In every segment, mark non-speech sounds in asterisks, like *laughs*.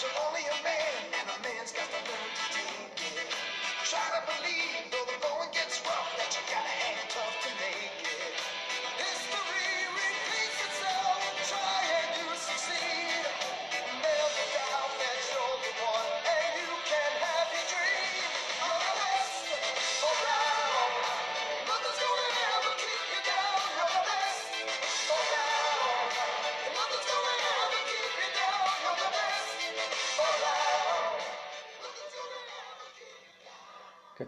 doesn't only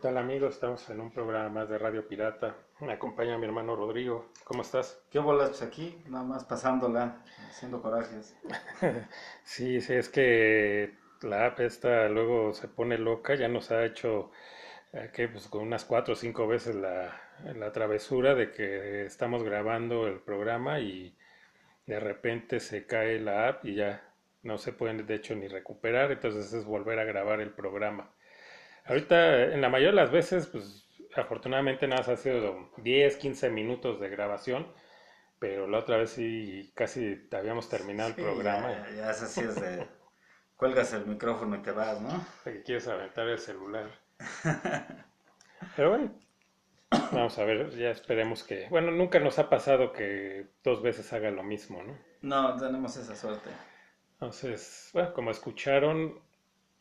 tal amigos? Estamos en un programa más de Radio Pirata. Me acompaña mi hermano Rodrigo. ¿Cómo estás? ¿Qué bolas? Pues aquí, nada más pasándola, haciendo corajes. *laughs* Sí, sí, es que la app esta luego se pone loca. Ya nos ha hecho, eh, que pues con unas cuatro o cinco veces la, la travesura de que estamos grabando el programa y de repente se cae la app y ya no se pueden de hecho ni recuperar. Entonces es volver a grabar el programa. Ahorita, en la mayoría de las veces, pues afortunadamente nada más ha sido 10, 15 minutos de grabación, pero la otra vez sí casi habíamos terminado el programa. Ya, ya es así, es de... Cuelgas el micrófono y te vas, ¿no? *laughs* que quieres aventar el celular. Pero bueno, vamos a ver, ya esperemos que... Bueno, nunca nos ha pasado que dos veces haga lo mismo, ¿no? No, tenemos esa suerte. Entonces, bueno, como escucharon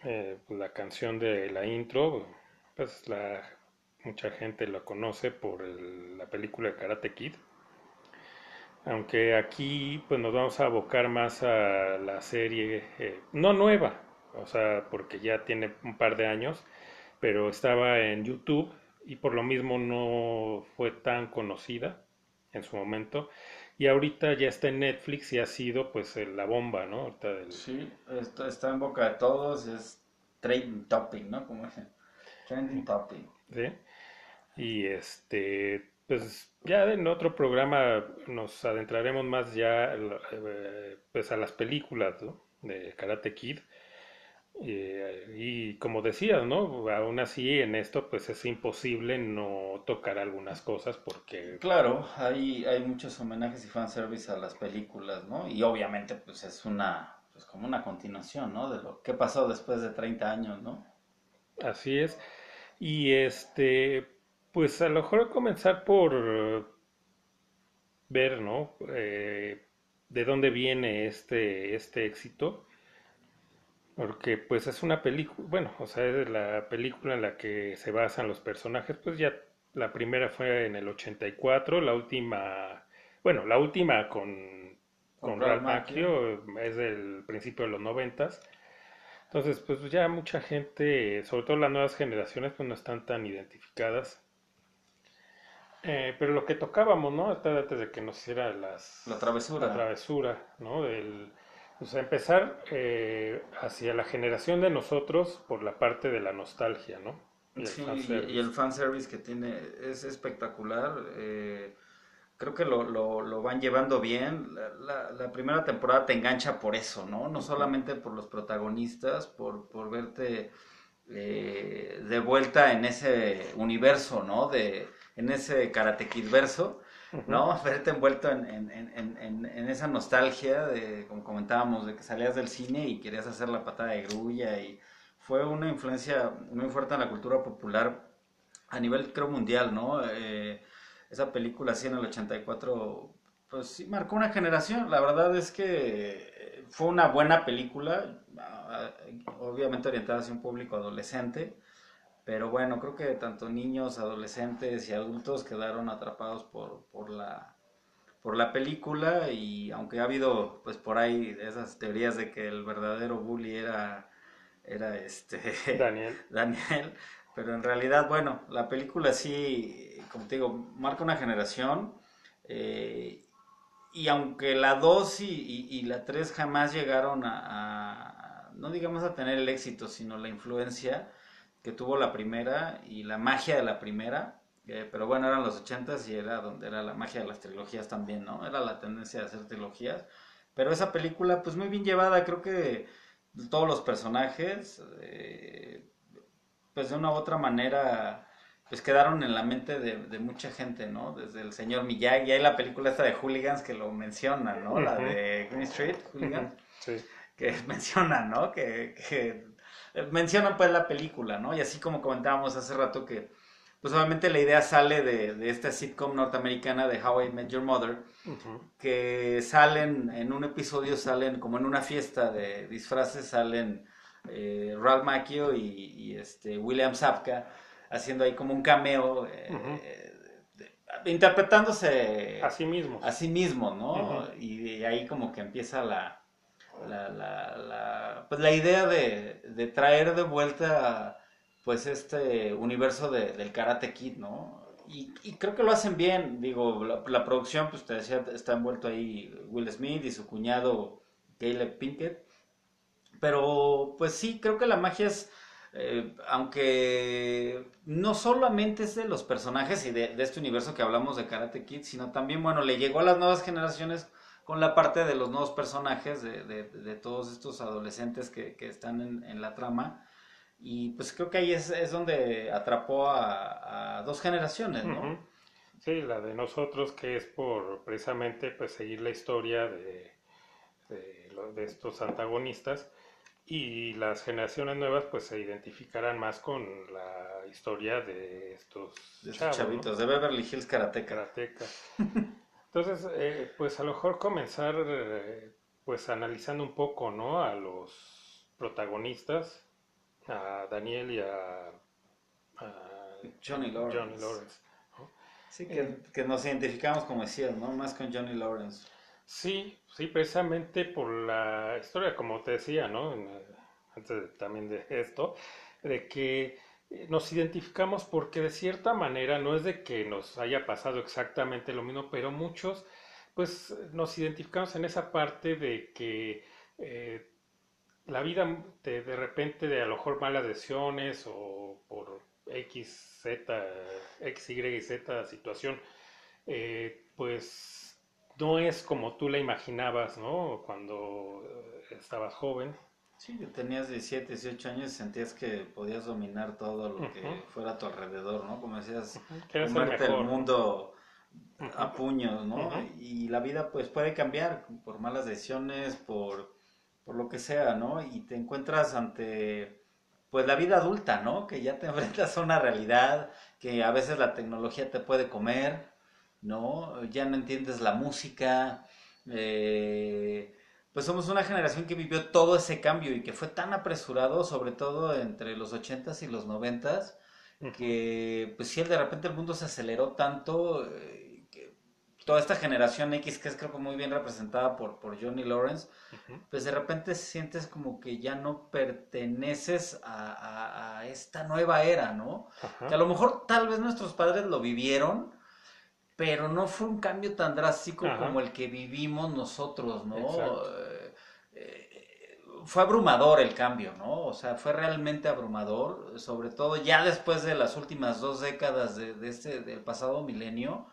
eh, pues, la canción de la intro, pues la, mucha gente lo conoce por la película Karate Kid. Aunque aquí pues nos vamos a abocar más a la serie, eh, no nueva, o sea, porque ya tiene un par de años, pero estaba en YouTube y por lo mismo no fue tan conocida en su momento. Y ahorita ya está en Netflix y ha sido pues la bomba, ¿no? Ahorita del- Sí, esto está en boca de todos, es trending topic, ¿no? Como dicen, trending topic. ¿sí? Y este, pues ya en otro programa nos adentraremos más ya eh, pues a las películas, ¿no? de Karate Kid. Eh, y como decías, ¿no? Aún así en esto pues es imposible no tocar algunas cosas porque Claro, hay, hay muchos homenajes y fanservice a las películas, ¿no? Y obviamente pues es una, pues como una continuación, ¿no? De lo que pasó después de 30 años, ¿no? Así es. Y este, pues a lo mejor comenzar por ver, ¿no? Eh, de dónde viene este, este éxito. Porque pues es una película, bueno, o sea, es la película en la que se basan los personajes, pues ya la primera fue en el 84, la última, bueno, la última con, con Con Ralph Macchio es del principio de los noventas. Entonces, pues ya mucha gente, sobre todo las nuevas generaciones, pues no están tan identificadas. Eh, pero lo que tocábamos, ¿no? Hasta antes de que nos hiciera las, La travesura. la travesura, ¿no? Del, pues empezar eh, hacia la generación de nosotros por la parte de la nostalgia, ¿no? Y el Sí, fanservice. y, y el fanservice que tiene es espectacular. eh, creo que lo, lo, lo van llevando bien. La, la- la primera temporada te engancha por eso, ¿no? No solamente por los protagonistas, por, por verte eh, de vuelta en ese universo, ¿no? De, en ese Karate Kid verso, ¿no? Verte envuelto en, en, en, en, esa nostalgia de, como comentábamos, de que salías del cine y querías hacer la patada de grulla y fue una influencia muy fuerte en la cultura popular a nivel, creo, mundial, ¿no? Eh, esa película así en el 84, pues sí, marcó una generación. La verdad es que eh, fue una buena película, obviamente orientada hacia un público adolescente, pero bueno, creo que tanto niños, adolescentes y adultos quedaron atrapados por, por la por la película y aunque ha habido pues por ahí esas teorías de que el verdadero bully era era este *laughs* Daniel. Daniel, pero en realidad, bueno, la película sí, como te digo, marca una generación. eh, y aunque la 2 y, y- y la 3 jamás llegaron a, a- no digamos a tener el éxito, sino la influencia que tuvo la primera y la magia de la primera, eh, pero bueno, eran los 80s y era donde era la magia de las trilogías también, ¿no? Era la tendencia de hacer trilogías. Pero esa película, pues muy bien llevada, creo que todos los personajes, eh, pues de una u otra manera, pues quedaron en la mente de, de mucha gente, ¿no? Desde el señor Miyagi, hay la película esta de Hooligans que lo menciona, ¿no? La de Green Street, Hooligans, Sí. que *laughs* mencionan, ¿no? Que, que mencionan pues la película, ¿no? Y así como comentábamos hace rato que, pues obviamente la idea sale de, de esta sitcom norteamericana de How I Met Your Mother, que salen, en un episodio salen, como en una fiesta de disfraces, salen eh, Ralph Macchio y, y, este, William Sapka haciendo ahí como un cameo, eh, de- interpretándose Así mismo. a sí mismo, ¿no? Y de ahí como que empieza la, la, la, la- pues la idea de, de traer de vuelta pues este universo de- del Karate Kid, ¿no? Y, y creo que lo hacen bien, digo, la, producción, pues te decía, está envuelto ahí Will Smith y su cuñado Caleb Pinkett, pero pues sí, creo que la magia es, eh, aunque no solamente es de los personajes y de, de este universo que hablamos de Karate Kid, sino también, bueno, le llegó a las nuevas generaciones con la parte de los nuevos personajes, de, de- de todos estos adolescentes que, que están en, en la trama. Y pues creo que ahí es, es donde atrapó a, a dos generaciones, ¿no? Sí, la de nosotros que es por precisamente pues seguir la historia de, de, estos antagonistas y las generaciones nuevas pues se identificarán más con la historia de estos De chavos, ¿no? chavitos, de Beverly Hills Karateka. Karateka. *laughs* Entonces, eh, pues a lo mejor comenzar eh, pues analizando un poco, ¿no? A los protagonistas, a Daniel y a, a Johnny Lawrence. Johnny Lawrence. ¿no? Sí, que, que nos identificamos, como decías, ¿no? Más con Johnny Lawrence. Sí, sí, precisamente por la historia, como te decía, ¿no? En, eh, Antes de- también de esto, de que eh, nos identificamos porque de cierta manera no es de que nos haya pasado exactamente lo mismo, pero muchos, pues nos identificamos en esa parte de que eh, la vida de, de repente de a lo mejor malas decisiones o por X, Z, X, Y y Z situación, eh, pues no es como tú la imaginabas, ¿no? Cuando eh, estabas joven. Sí, que tenías 17, 18 años y sentías que podías dominar todo lo que fuera a tu alrededor, ¿no? Como decías, el comerte el mundo a puños, ¿no? Y la vida pues puede cambiar por malas decisiones, por, por lo que sea, ¿no? Y te encuentras ante pues la vida adulta, ¿no? Que ya te *laughs* enfrentas a una realidad, que a veces la tecnología te puede comer, ¿no? Ya no entiendes la música, eh, pues somos una generación que vivió todo ese cambio y que fue tan apresurado, sobre todo entre los 80s y los 90s, Ujú. que pues sí, de repente el mundo se aceleró tanto, eh, que toda esta generación X, que es creo que muy bien representada por, por Johnny Lawrence, pues de repente sientes como que ya no perteneces a, a- a esta nueva era, ¿no? Que a lo mejor tal vez nuestros padres lo vivieron, pero no fue un cambio tan drástico Ajá. como el que vivimos nosotros, ¿no? Eh, eh, fue abrumador el cambio, ¿no? O sea, fue realmente abrumador, sobre todo ya después de las últimas dos décadas de, de este, del pasado milenio,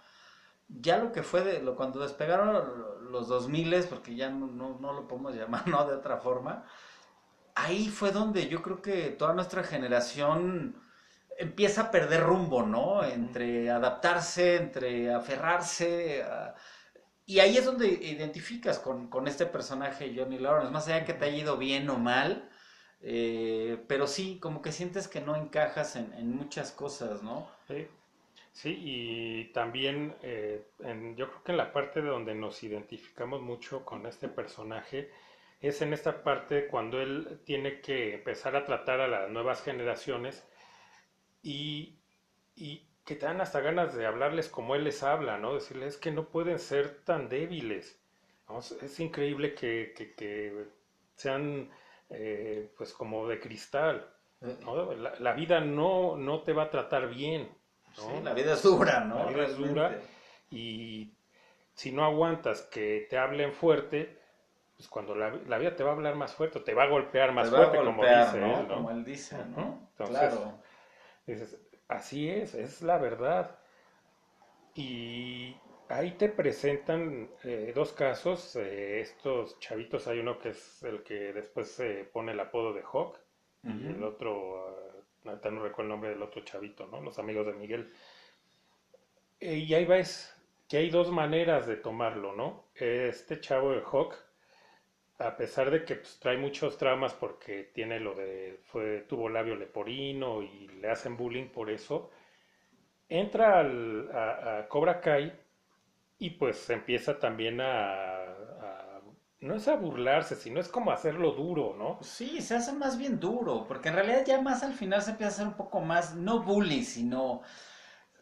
ya lo que fue de lo cuando despegaron los 2000, porque ya no, no, no lo podemos *laughs* llamar, ¿no? De otra forma, ahí fue donde yo creo que toda nuestra generación empieza a perder rumbo, ¿no? Entre adaptarse, entre aferrarse. a- Y ahí es donde identificas con, con este personaje Johnny Lawrence, más allá que te haya ido bien o mal, eh, pero sí, como que sientes que no encajas en, en muchas cosas, ¿no? Sí, sí, y también eh, en- yo creo que en la parte de donde nos identificamos mucho con este personaje es en esta parte cuando él tiene que empezar a tratar a las nuevas generaciones y, y que te dan hasta ganas de hablarles como él les habla, ¿no? Decirles que no pueden ser tan débiles. ¿no? Es, increíble que, que- que sean eh, pues como de cristal. ¿no? La, la vida no, no te va a tratar bien. ¿no? Sí, la vida es dura, ¿no? La vida es dura. Y si no aguantas que te hablen fuerte, pues cuando la, la vida te va a hablar más fuerte, te va a golpear más Te va a fuerte, como dice él, ¿no? Como él dice, ¿no? Entonces, claro. Dices, así es, es la verdad. Y ahí te presentan eh, dos casos. eh, estos chavitos, hay uno que es el que después se pone el apodo de Hawk, y el otro, ah, ahorita no recuerdo el nombre del otro chavito, ¿no? Los amigos de Miguel. Eh, y ahí ves que hay dos maneras de tomarlo, ¿no? Este chavo de Hawk, a pesar de que pues, trae muchos traumas porque tiene lo de, fue, tuvo labio leporino y le hacen bullying por eso, entra al, a, a Cobra Kai y pues empieza también a, a- no es a burlarse, sino es como hacerlo duro, ¿no? Sí, se hace más bien duro, porque en realidad ya más al final se empieza a hacer un poco más, no bully, sino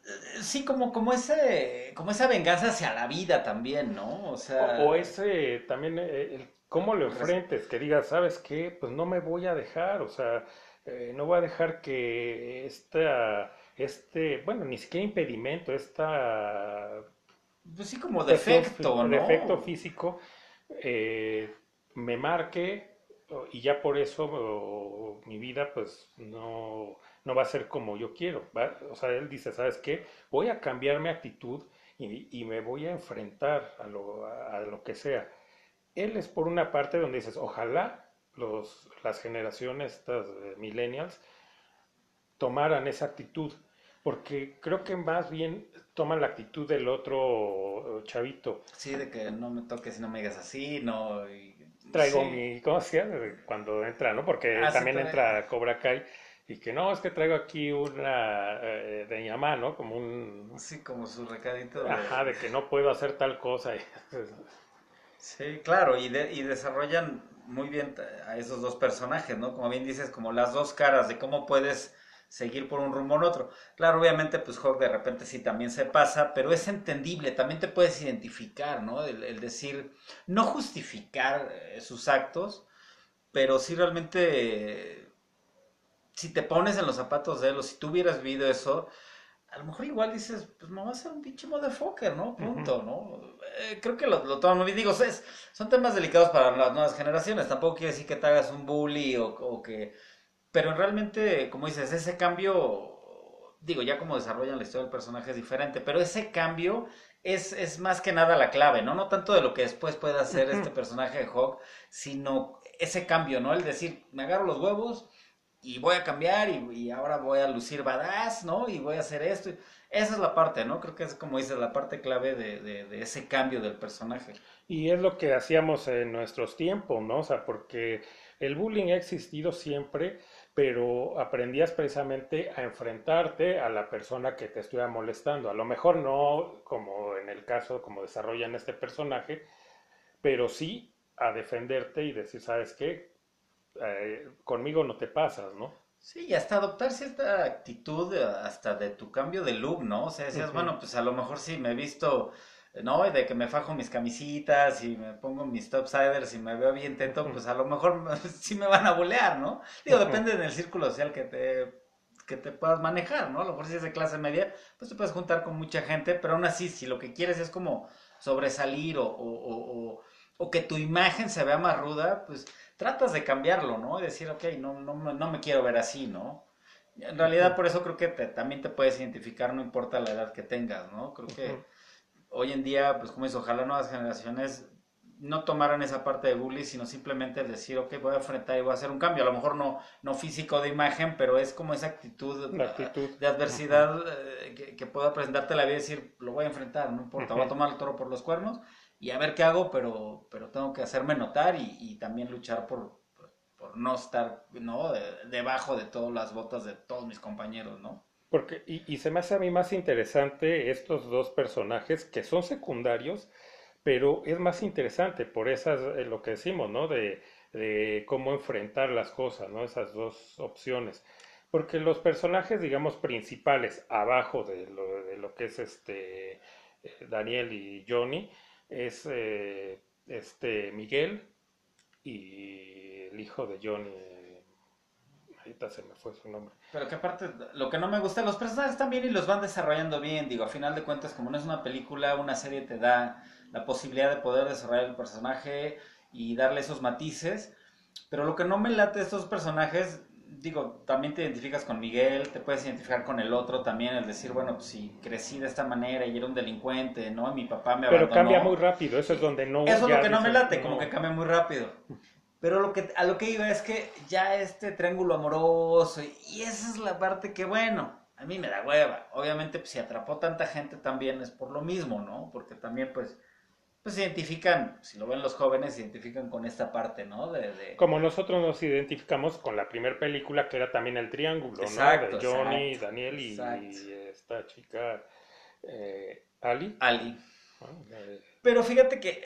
eh, sí como como ese como esa venganza hacia la vida también, ¿no? O sea, O, o ese también, eh, el, cómo lo enfrentes, que digas, ¿sabes qué? Pues no me voy a dejar, o sea, eh, no voy a dejar que esta, este, bueno, ni siquiera impedimento, esta pues sí como defecto, ¿no? defecto físico eh, me marque y ya por eso o, mi vida pues no, no va a ser como yo quiero. ¿va? O sea, él dice, ¿sabes qué? Voy a cambiar mi actitud y, y me voy a enfrentar a lo, a lo que sea. Él es por una parte donde dices, ojalá los, las generaciones, estas eh, millennials, tomaran esa actitud, porque creo que más bien toman la actitud del otro chavito. Sí, de que no me toques y no me digas así, no. y- Traigo sí. mi, ¿cómo se llama? Cuando entra, ¿no? Porque Ah, sí, también trae- entra Cobra Kai y que no, es que traigo aquí una eh, de Yamá, ¿no? Como un, Sí, como su recadito de... ajá, de que no puedo hacer tal cosa. *laughs* Sí, claro, y, de- y desarrollan muy bien a esos dos personajes, ¿no? Como bien dices, como las dos caras de cómo puedes seguir por un rumbo o otro. Claro, obviamente, pues Hawk de repente sí también se pasa, pero es entendible, también te puedes identificar, ¿no? El, el decir, no justificar eh, sus actos, pero sí realmente, eh, si te pones en los zapatos de él o si tú hubieras vivido eso, a lo mejor igual dices, pues me va a ser un pinche motherfucker, ¿no? Punto, ¿no? Eh, creo que lo, lo toman muy bien. Digo, es- son temas delicados para las nuevas generaciones. Tampoco quiere decir que te hagas un bully o, o que... Pero realmente, como dices, ese cambio, digo, ya como desarrollan la historia del personaje es diferente, pero ese cambio es, es más que nada la clave, ¿no? No tanto de lo que después pueda hacer este personaje de Hawk, sino ese cambio, ¿no? El decir, me agarro los huevos y voy a cambiar y, ahora voy a lucir badass, ¿no? Y voy a hacer esto. Esa es la parte, ¿no? Creo que es como dices, la parte clave de, de- de ese cambio del personaje. Y es lo que hacíamos en nuestros tiempos, ¿no? O sea, porque el bullying ha existido siempre, pero aprendías precisamente a enfrentarte a la persona que te estuviera molestando. A lo mejor no como en el caso, como desarrollan este personaje, pero sí a defenderte y decir, ¿sabes qué? Eh, conmigo no te pasas, ¿no? Sí, y hasta adoptar cierta actitud, eh, hasta de tu cambio de look, ¿no? O sea, decías, bueno, pues a lo mejor sí me he visto, ¿no? De que me fajo mis camisitas y me pongo mis topsiders y me veo bien teto, Ujú. pues a lo mejor *laughs* sí me van a bolear, ¿no? Digo, depende del círculo social que te, que te puedas manejar, ¿no? A lo mejor si es de clase media, pues te puedes juntar con mucha gente, pero aún así, si lo que quieres es como sobresalir o, o, o, o- o que tu imagen se vea más ruda, pues tratas de cambiarlo, ¿no? Y decir, ok, no, no, no me quiero ver así, ¿no? En realidad, por eso creo que te- también te puedes identificar, no importa la edad que tengas, ¿no? Creo que hoy en día, pues como dices, ojalá nuevas generaciones no tomaran esa parte de bully, sino simplemente decir, ok, voy a enfrentar y voy a hacer un cambio. A lo mejor no, no físico de imagen, pero es como esa actitud, de adversidad eh, que, que pueda presentarte la vida y decir, lo voy a enfrentar, no importa, voy a tomar el toro por los cuernos y a ver qué hago, pero, pero tengo que hacerme notar y, también luchar por, por, no estar, ¿no? De- debajo de todas las botas de todos mis compañeros, ¿no? Porque, y, y se me hace a mí más interesante estos dos personajes que son secundarios, pero es más interesante por esas, eh, lo que decimos, ¿no? De, de cómo enfrentar las cosas, ¿no? Esas dos opciones. Porque los personajes, digamos, principales abajo de lo, de lo que es este eh, Daniel y Johnny, es eh, este Miguel y el hijo de Johnny. ahorita se me fue su nombre. Pero que aparte, lo que no me gusta, los personajes están bien y los van desarrollando bien. Digo, a final de cuentas, como no es una película, una serie te da la posibilidad de poder desarrollar el personaje y darle esos matices. Pero lo que no me late de estos personajes, digo, también te identificas con Miguel, te puedes identificar con el otro también, el decir, bueno, pues si crecí de esta manera y era un delincuente, ¿no? Y mi papá me Pero abandonó. cambia muy rápido, eso es donde no. Eso es lo que no me late, como que cambia muy rápido. Pero lo que, a lo que iba es que ya este triángulo amoroso, y esa es la parte que, bueno, a mí me da hueva. Obviamente, pues, si atrapó tanta gente también es por lo mismo, ¿no? Porque también, pues, pues se identifican, si lo ven los jóvenes, se identifican con esta parte, ¿no? De, de- Como nosotros nos identificamos con la primera película que era también el triángulo, Exacto, ¿no? De Johnny, exacto, Daniel y, esta chica eh, Ali. Ali. Eh, Pero fíjate que, eh,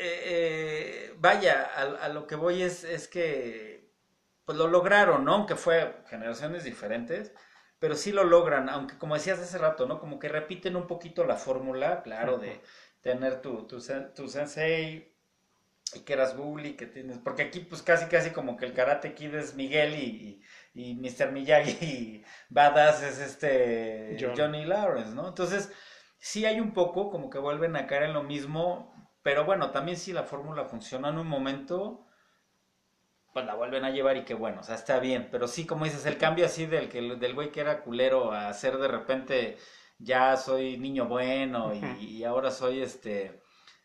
eh, eh, vaya, a, a lo que voy es, es que, pues lo lograron, ¿no? Aunque fue generaciones diferentes, pero sí lo logran, aunque como decías hace rato, ¿no? Como que repiten un poquito la fórmula, claro, de tener tu, tu, tu sensei y que eras bully, que tienes, porque aquí pues casi casi como que el Karate Kid es Miguel y, y, y Mr. Miyagi *laughs* y Badass es este John. Johnny Lawrence, ¿no? Entonces, sí hay un poco como que vuelven a caer en lo mismo, pero bueno, también si la fórmula funciona en un momento, pues la vuelven a llevar y que bueno, o sea, está bien, pero sí, como dices, el cambio así del que del güey que era culero a ser de repente ya soy niño bueno y, y ahora soy este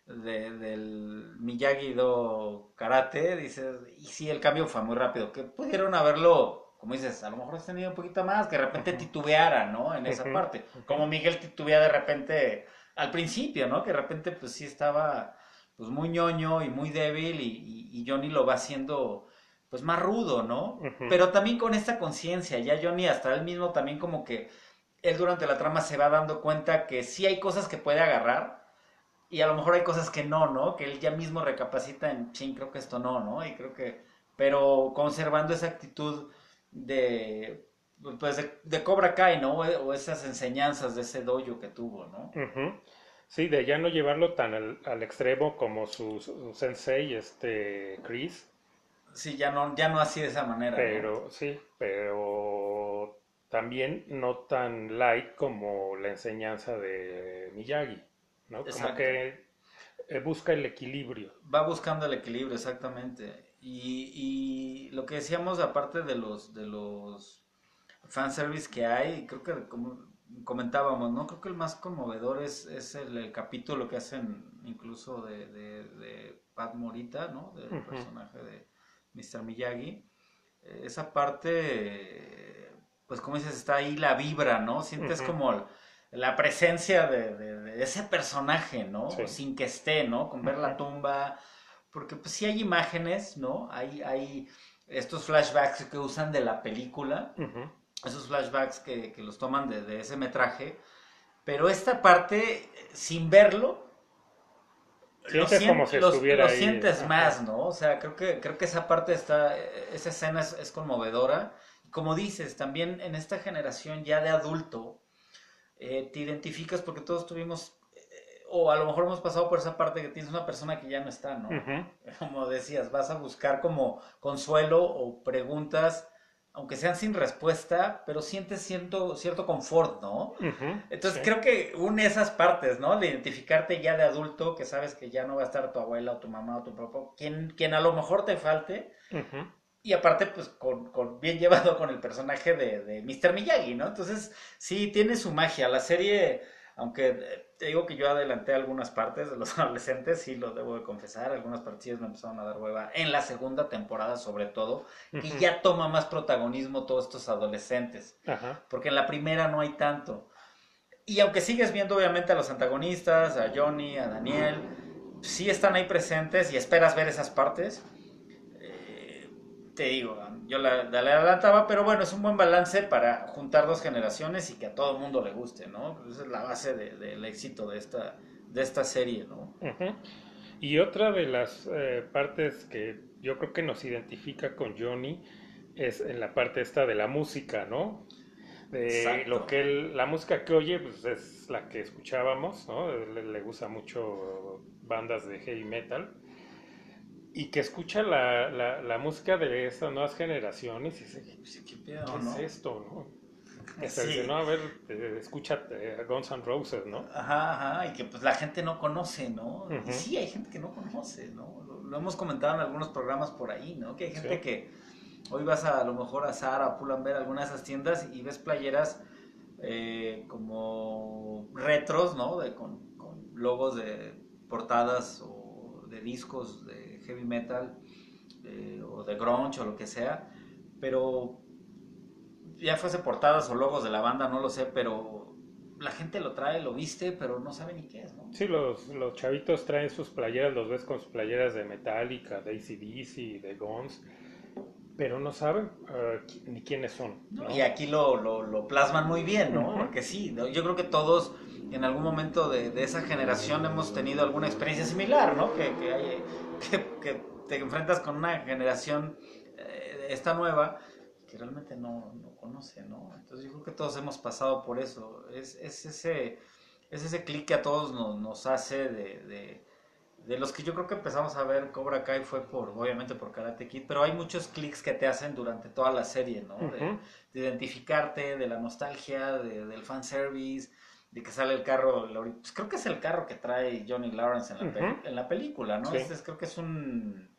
de- del Miyagi Do Karate, dices, y sí, el cambio fue muy rápido, que pudieron haberlo, como dices, a lo mejor has tenido un poquito más, que de repente titubeara, ¿no? En esa parte, como Miguel titubea de repente al principio, ¿no? Que de repente pues sí estaba pues muy ñoño y muy débil y, y- y Johnny lo va haciendo pues más rudo, ¿no? Pero también con esta conciencia, ya Johnny hasta él mismo también como que él durante la trama se va dando cuenta que sí hay cosas que puede agarrar y a lo mejor hay cosas que no, ¿no? Que él ya mismo recapacita en, ching, creo que esto no, ¿no? Y creo que, pero conservando esa actitud de, pues de, de Cobra Kai, ¿no? O esas enseñanzas de ese dojo que tuvo, ¿no? Sí, de ya no llevarlo tan al, al extremo como su, su sensei, este Chris, Sí, ya no, ya no así de esa manera, ¿no? pero sí, pero también no tan light como la enseñanza de Miyagi, ¿no? Como que eh, busca el equilibrio. Va buscando el equilibrio, exactamente. Y, y lo que decíamos, aparte de los, de los fanservice que hay, creo que como comentábamos, ¿no? Creo que el más conmovedor es, es el, el capítulo que hacen incluso de, de, de Pat Morita, ¿no? Del personaje de Mr. Miyagi. Esa parte, pues como dices, está ahí la vibra, ¿no? Sientes como la presencia de, de- de ese personaje, ¿no? Sí. Sin que esté, ¿no? Con ver la tumba, porque pues sí hay imágenes, ¿no? Hay, hay estos flashbacks que usan de la película, esos flashbacks que, que los toman de, de ese metraje, pero esta parte, sin verlo, lo, Sientes sien- como si los- estuviera lo ahí, sientes más, ¿no? O sea, creo que, creo que esa parte está, esa escena es, es conmovedora. Como dices, también en esta generación ya de adulto, eh, te identificas porque todos tuvimos, eh, o a lo mejor hemos pasado por esa parte que tienes una persona que ya no está, ¿no? *laughs* Como decías, vas a buscar como consuelo o preguntas, aunque sean sin respuesta, pero sientes cierto, cierto confort, ¿no? Entonces Sí. creo que une esas partes, ¿no? De identificarte ya de adulto, que sabes que ya no va a estar tu abuela o tu mamá o tu papá, quien, quien a lo mejor te falte. Y aparte, pues, con, con- bien llevado con el personaje de, de Mr. Miyagi, ¿no? Entonces, sí, tiene su magia. La serie, aunque eh, te digo que yo adelanté algunas partes de los *laughs* adolescentes, sí lo debo de confesar, algunas partidas me empezaron a dar hueva, en la segunda temporada sobre todo, que ya toma más protagonismo todos estos adolescentes Ajá. porque en la primera no hay tanto. Y aunque sigues viendo obviamente a los antagonistas, a Johnny, a Daniel, sí están ahí presentes y esperas ver esas partes. Te digo, yo la, la adelantaba, pero bueno, es un buen balance para juntar dos generaciones y que a todo el mundo le guste, ¿no? Esa es la base de- del éxito de esta, de esta serie, ¿no? Y otra de las eh, partes que yo creo que nos identifica con Johnny es en la parte esta de la música, ¿no? De Exacto. lo que él, la música que oye, pues es la que escuchábamos, ¿no? Le, le gusta mucho bandas de heavy metal. Y que escucha la, la, la música de estas nuevas generaciones y dice, Pues, ¿Qué pedo, ¿qué no? es esto, no? Sea, Sí. dice, no, a ver, eh, escucha eh, Guns N' Roses, ¿no? Ajá, ajá, y que pues la gente no conoce, ¿no? Y sí, hay gente que no conoce, ¿no? Lo, lo hemos comentado en algunos programas por ahí, ¿no? Que hay gente Sí. que hoy vas a, a lo mejor a Zara o Pull&Bear, alguna de esas tiendas y ves playeras eh, como retros, ¿no? De, con, con logos de portadas o de discos de heavy metal eh, o de grunge o lo que sea, pero ya fuese portadas o logos de la banda, no lo sé, pero la gente lo trae, lo viste, pero no sabe ni qué es, ¿no? Sí, los, los chavitos traen sus playeras, los ves con sus playeras de Metallica, de ACDC, de Guns, pero no saben eh, ni quiénes son. ¿no? Y aquí lo, lo, lo plasman muy bien, ¿no? Porque sí, ¿no? yo creo que todos en algún momento de, de esa generación hemos tenido alguna experiencia similar, ¿no? Que, que, hay- que, que te enfrentas con una generación, eh, esta nueva, que realmente no, no conoce, ¿no? Entonces yo creo que todos hemos pasado por eso. Es, es ese, es ese clic que a todos nos, nos hace de, de, de los que yo creo que empezamos a ver Cobra Kai fue por, obviamente por Karate Kid, pero hay muchos clics que te hacen durante toda la serie, ¿no? De- identificarte, de la nostalgia, de- del fanservice, de que sale el carro, pues creo que es el carro que trae Johnny Lawrence en la, Ujú. en la película, ¿no? Sí. Este es- creo que es un,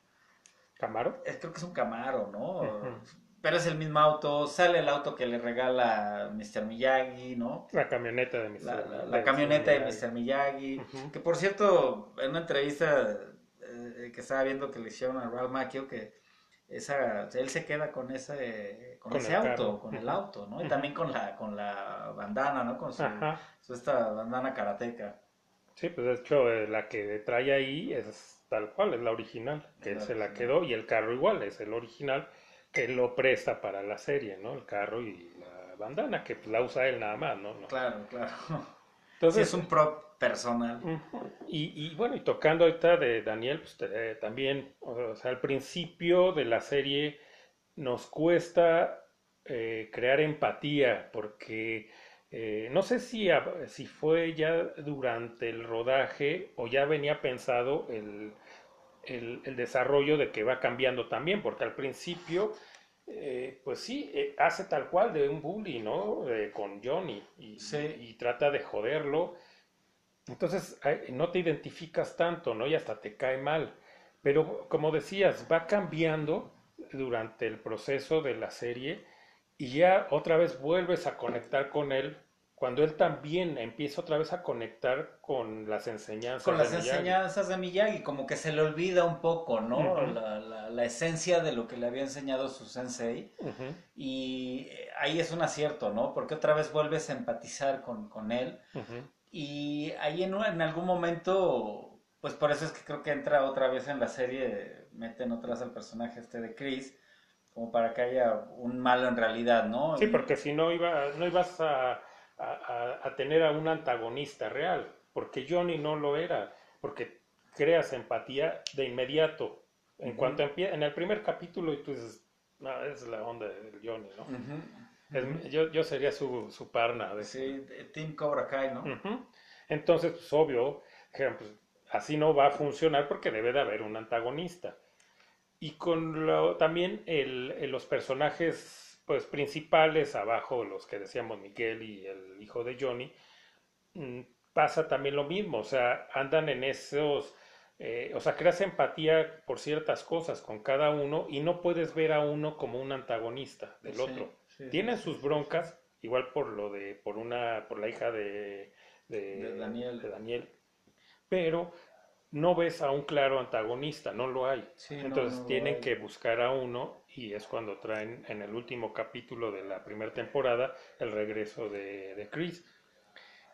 ¿Camaro? es- creo que es un Camaro, ¿no? Pero es el mismo auto, sale el auto que le regala Mr. Miyagi, ¿no? La camioneta de Mr. La, la- camioneta de. Mr. Miyagi, que por cierto, en una entrevista eh, que estaba viendo que le hicieron a Ralph Macchio, que esa, él se queda con ese, con Con ese auto, carro. con el auto, ¿no? Y también con la, con la bandana, ¿no? Con su, su esta bandana karateca. Sí, pues de hecho eh, la que trae ahí es tal cual, es la original, que la se la quedó y el carro igual, es el original que lo presta para la serie, ¿no? El carro y la bandana, que pues, la usa él nada más, ¿no? No. Claro, claro. *laughs* Entonces, sí, es un prop personal. Y, y bueno, y tocando ahorita de Daniel, pues eh, también, o sea, al principio de la serie nos cuesta eh, crear empatía, porque eh, no sé si, a- si fue ya durante el rodaje o ya venía pensado el, el- el desarrollo de que va cambiando también, porque al principio, eh, pues sí, eh, hace tal cual de un bully, ¿no? Eh, con Johnny y, Sí. y trata de joderlo. Entonces no te identificas tanto, ¿no? Y hasta te cae mal. Pero como decías, va cambiando durante el proceso de la serie y ya otra vez vuelves a conectar con él cuando él también empieza otra vez a conectar con las enseñanzas Con las de Miyagi. enseñanzas de Miyagi, como que se le olvida un poco, ¿no? Ujú. la, la- la esencia de lo que le había enseñado su sensei. Ujú, Y eh, ahí es un acierto, ¿no? Porque otra vez vuelves a empatizar con, con él. ujú. Y ahí en, en algún momento, pues por eso es que creo que entra otra vez en la serie, meten otra vez al personaje este de Chris, como para que haya un malo en realidad, ¿no? Sí, porque si no, iba, no ibas a, a- a- a tener a un antagonista real, porque Johnny no lo era, porque creas empatía de inmediato. En Ujú. cuanto empieza, en el primer capítulo, y tú dices, no, es la onda del Johnny, ¿no? Ujú. Es- yo, yo sería su, su parna. De, Sí, Team Cobra Kai, ¿no? Entonces, pues obvio, pues, así no va a funcionar porque debe de haber un antagonista. Y con lo- también el, el- los personajes pues, principales, abajo los que decíamos Miguel y el hijo de Johnny, mm, pasa también lo mismo, o sea, andan en esos, eh, o sea, creas empatía por ciertas cosas con cada uno y no puedes ver a uno como un antagonista del Sí, otro. sí, Tienen sus broncas, igual por lo de, por una, por la hija de, de, De Daniel. de Daniel, pero no ves a un claro antagonista, no lo hay. Sí, Entonces no tienen hay. que buscar a uno y es cuando traen en el último capítulo de la primera temporada el regreso de, de Chris,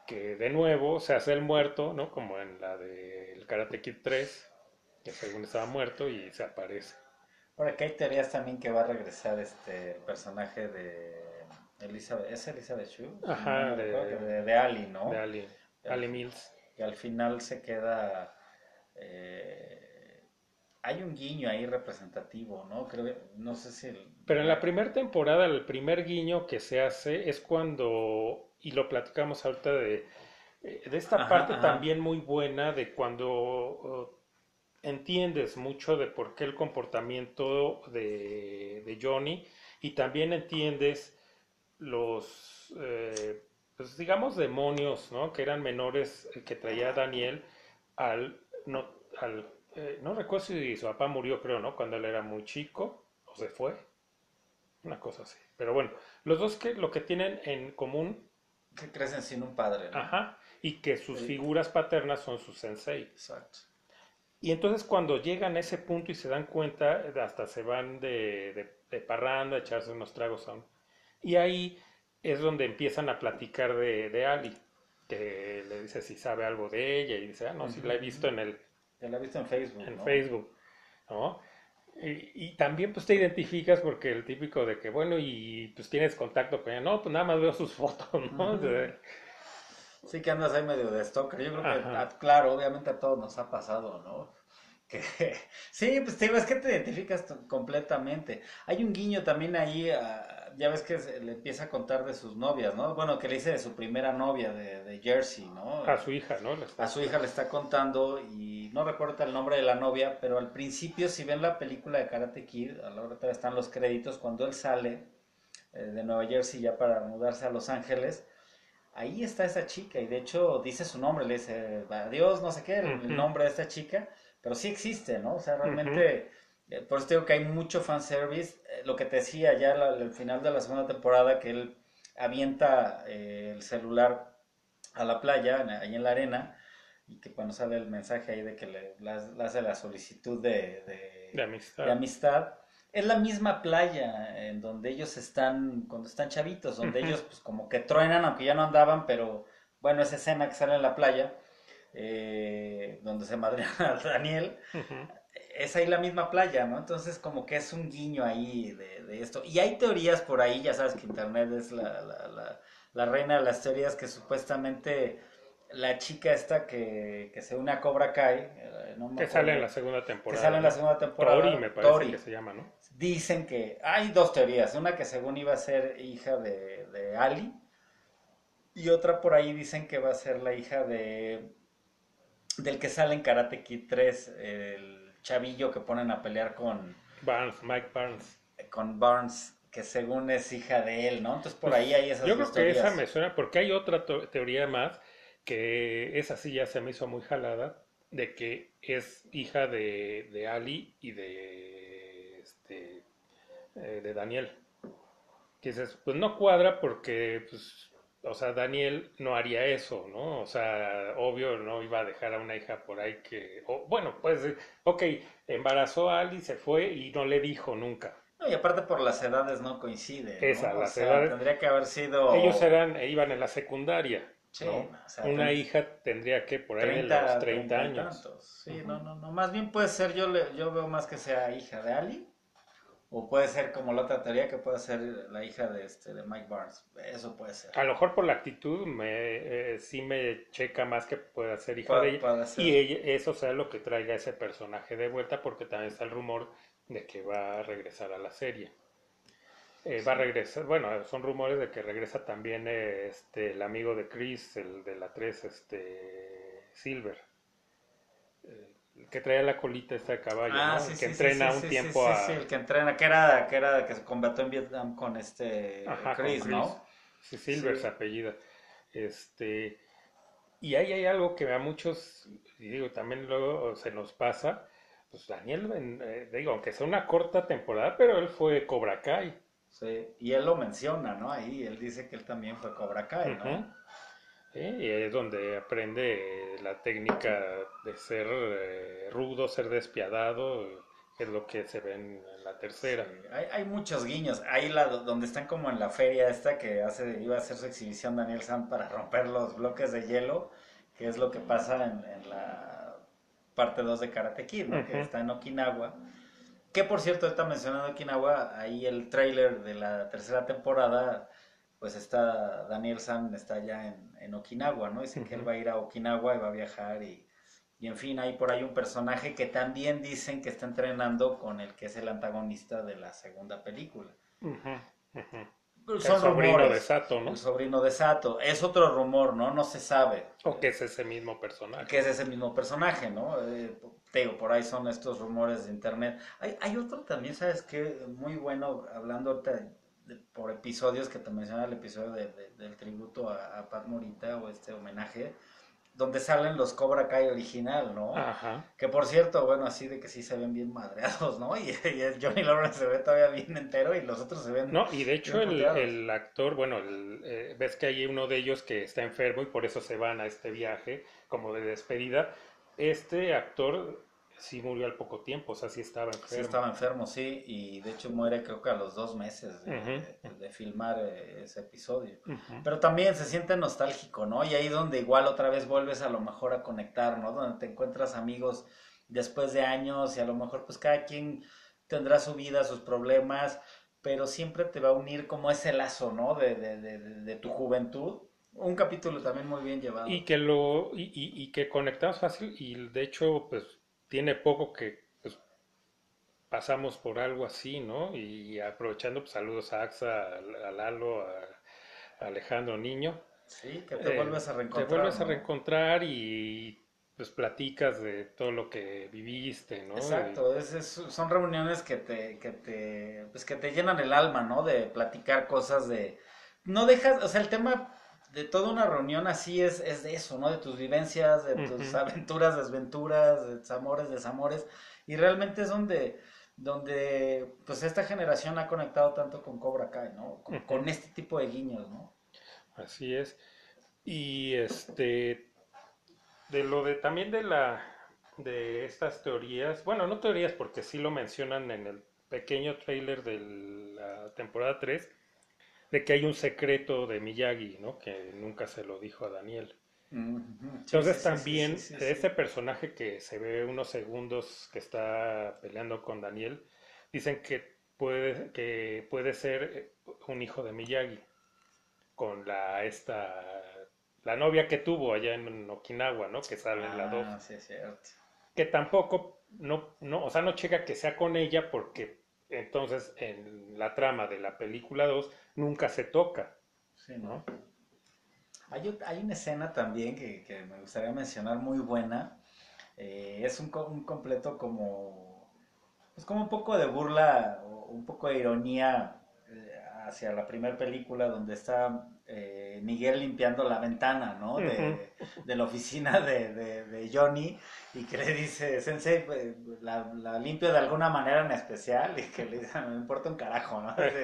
que de nuevo se hace el muerto, ¿no? Como en la del Karate Kid 3, que según estaba muerto y se aparece. Ahora que hay teorías también que va a regresar este el personaje de Elizabeth, ¿es Elizabeth Shue? Ajá, No de- de, de Ali, ¿no? De Ali, Ali Mills. Que al final se queda eh, hay un guiño ahí representativo, ¿no? Creo que, no sé si el- Pero en la primera temporada, el primer guiño que se hace es cuando, y lo platicamos ahorita de, eh, de esta Ajá, parte ajá. también muy buena de cuando entiendes mucho de por qué el comportamiento de, de Johnny y también entiendes los, eh, pues digamos, demonios, ¿no? Que eran menores que traía Daniel al, no, al, eh, no recuerdo si su papá murió, creo, ¿no? Cuando él era muy chico o se fue. Una cosa así. Pero bueno, los dos que lo que tienen en común, que crecen sin un padre, ¿no? ajá, y que sus Sí. figuras paternas son sus sensei. Exacto. Y entonces cuando llegan a ese punto y se dan cuenta, hasta se van de, de, de parranda, a echarse unos tragos. a un- Y ahí es donde empiezan a platicar de, de Ali. que le dice si sabe algo de ella y dice, ah, no, sí la he visto en el Ya la he visto en Facebook. en ¿no? Facebook, ¿no? Y, y también pues te identificas porque el típico de que, bueno, y pues tienes contacto con ella, no, pues nada más veo sus *laughs* fotos, ¿no? Sí, que andas ahí medio de stalker. Yo creo que, claro, obviamente a todos nos ha pasado, ¿no? Que, *laughs* sí, pues te digo, es que te identificas completamente. Hay un guiño también ahí, ah, ya ves que le empieza a contar de sus novias, ¿no? Bueno, que le dice de su primera novia de, de Jersey, ¿no? a su hija, ¿no? A su hija le está contando y no recuerdo el nombre de la novia, pero al principio si ven la película de Karate Kid, a la hora están los créditos, cuando él sale eh, de Nueva Jersey ya para mudarse a Los Ángeles, ahí está esa chica y de hecho dice su nombre, le dice adiós, no sé qué, el, nombre de esta chica, pero sí existe, ¿no? O sea, realmente, por eso digo que hay mucho fanservice, eh, lo que te decía ya al final de la segunda temporada, que él avienta eh, el celular a la playa, en- ahí en la arena, y que cuando sale el mensaje ahí de que le, le hace la solicitud de, de- de amistad. de amistad, es la misma playa en donde ellos están, cuando están chavitos, donde ellos pues como que truenan, aunque ya no andaban, pero bueno, esa escena que sale en la playa, eh, donde se madrean a *laughs* Daniel. Es ahí la misma playa, ¿no? Entonces como que es un guiño ahí de, de esto. Y hay teorías por ahí, ya sabes que Internet es la, la, la, la reina de las teorías que supuestamente la chica esta que, que se une a Cobra Kai, eh, no Que sale en la segunda que temporada. sale en la segunda temporada, Tori me parece Tori, que se llama, ¿no? dicen que hay dos teorías, una que según iba a ser hija de, de Ali y otra por ahí dicen que va a ser la hija de del que sale en Karate Kid 3, el chavillo que ponen a pelear con, Barnes, Mike Barnes. con Barnes, que según es hija de él, ¿no? Entonces por ahí hay esas Yo creo dos que esa me suena, porque hay otra teoría más, que esa sí ya se me hizo muy jalada, de que es hija de, de Ali y de, este, eh, de Daniel. Que dices, pues no cuadra porque, pues, o sea, Daniel no haría eso, ¿no? O sea, obvio no iba a dejar a una hija por ahí que, o, bueno, pues, eh, ok, embarazó a Ali, se fue y no le dijo nunca. No, y aparte por las edades no coincide, ¿no? Esa, O las sea, edades- Tendría que haber sido... Ellos eran, e iban en la secundaria. Sí, ¿no? o sea, Una ten- hija tendría que por ahí de 30, los 30 30 y años. Sí, no, no, no. Más bien puede ser, yo, le, yo veo más que sea hija de Ali. O puede ser como la otra teoría que puede ser la hija de este de Mike Barnes. Eso puede ser. A lo mejor por la actitud me, eh, sí me checa más que pueda ser hija Puede- de ella. Y ella- eso sea lo que traiga ese personaje de vuelta, porque también está el rumor de que va a regresar a la serie. Eh, Va a regresar, bueno, son rumores de que regresa también eh, este, el amigo de Chris, el de la 3, este, Silver. Que traía la colita esta de caballo, Ah, ¿no? sí, El que sí, entrena sí, un tiempo sí, a... sí, el que entrena, que era, que era que se combatió en Vietnam con este Ajá, con Chris, ¿no? Sí, Silver Sí. se apellida. Este, y ahí hay algo que a muchos, y digo, también luego se nos pasa, pues Daniel, en- eh, digo, aunque sea una corta temporada, pero él fue Cobra Kai. Sí, y él lo menciona, ¿no? Ahí él dice que él también fue Cobra Kai, ¿no? Sí, y es donde aprende la técnica de ser eh, rudo, ser despiadado, que es lo que se ve en, la tercera. Sí, hay, hay muchos guiños. Ahí la, donde están como en la feria esta que hace, iba a hacer su exhibición Daniel San para romper los bloques de hielo, que es lo que pasa en, en la parte 2 de Karate Kid, ¿no? Que está en Okinawa. Que por cierto, está mencionando Okinawa, ahí el trailer de la tercera temporada, pues está Daniel San, está allá en, en Okinawa, ¿no? Dicen que él va a ir a Okinawa y va a viajar y, y en fin, hay por ahí un personaje que también dicen que está entrenando con el que es el antagonista de la segunda película. Pero El sobrino rumores. de Sato, ¿no? El sobrino de Sato. Es otro rumor, ¿no? No se sabe O que es ese mismo personaje. que es ese mismo personaje, ¿no? Eh, te digo, por ahí son estos rumores de internet. Hay, hay otro también, ¿sabes qué? Muy bueno, hablando ahorita de- por episodios, que te menciona el episodio de- de- del tributo a, a Pat Morita o este homenaje, donde salen los Cobra Kai original, ¿no? Ajá. Que por cierto, bueno, así de que sí se ven bien madreados, ¿no? *laughs* Y, y el Johnny Lawrence se ve todavía bien entero y los otros se ven... No, y de hecho el actor, bueno, el, eh, ves que hay uno de ellos que está enfermo y por eso se van a este viaje como de despedida. Este actor sí murió al poco tiempo, o sea, sí estaba enfermo. Sí, estaba enfermo, sí, y de hecho muere creo que a los dos meses de, de- de filmar eh, ese episodio. Pero también se siente nostálgico, ¿no? Y ahí donde igual otra vez vuelves a lo mejor a conectar, ¿no? Donde te encuentras amigos después de años y a lo mejor pues cada quien tendrá su vida, sus problemas, pero siempre te va a unir como ese lazo, ¿no? De, de, de, de- de tu juventud. Un capítulo también muy bien llevado. Y que lo y, y- y que conectamos fácil y de hecho pues tiene poco que pues, pasamos por algo así, ¿no? Y aprovechando pues saludos a Axa, a Lalo, a, Alejandro Niño. Sí, que te Eh, vuelves a reencontrar. Te vuelves a ¿no? reencontrar y pues platicas de todo lo que viviste, ¿no? Exacto, es- es- son reuniones que te, que te, pues que te llenan el alma, ¿no? De platicar cosas de, no dejas, o sea, el tema de toda una reunión así es, es de eso, ¿no? De tus vivencias, de tus aventuras, desventuras, de tus amores, desamores, y realmente es donde, donde, pues esta generación ha conectado tanto con Cobra Kai, ¿no? Con, con este tipo de guiños, ¿no? Así es. Y este de lo de también de la de estas teorías, bueno, no teorías porque sí lo mencionan en el pequeño tráiler de la temporada 3 de que hay un secreto de Miyagi, ¿no? Que nunca se lo dijo a Daniel. Entonces sí, sí, también sí, ese personaje que se ve unos segundos que está peleando con Daniel, dicen que puede, que puede ser eh, un hijo de Miyagi con la esta la novia que tuvo allá en Okinawa, ¿no? Que sale en la 2. Ah, sí, es cierto. Que tampoco, no, no, o sea, no llega que sea con ella porque entonces en la trama de la película 2 nunca se toca, Sí, ¿no? Hay, hay una escena también que, que me gustaría mencionar muy buena. Eh, es un, un completo como, pues como un poco de burla un poco de ironía eh, hacia la primera película donde está eh, Miguel limpiando la ventana, ¿no? De, de la oficina de, de- de Johnny y que le dice, Sensei, pues, la, la limpio de alguna manera en especial y que le dice, me importa un carajo, ¿no? Así,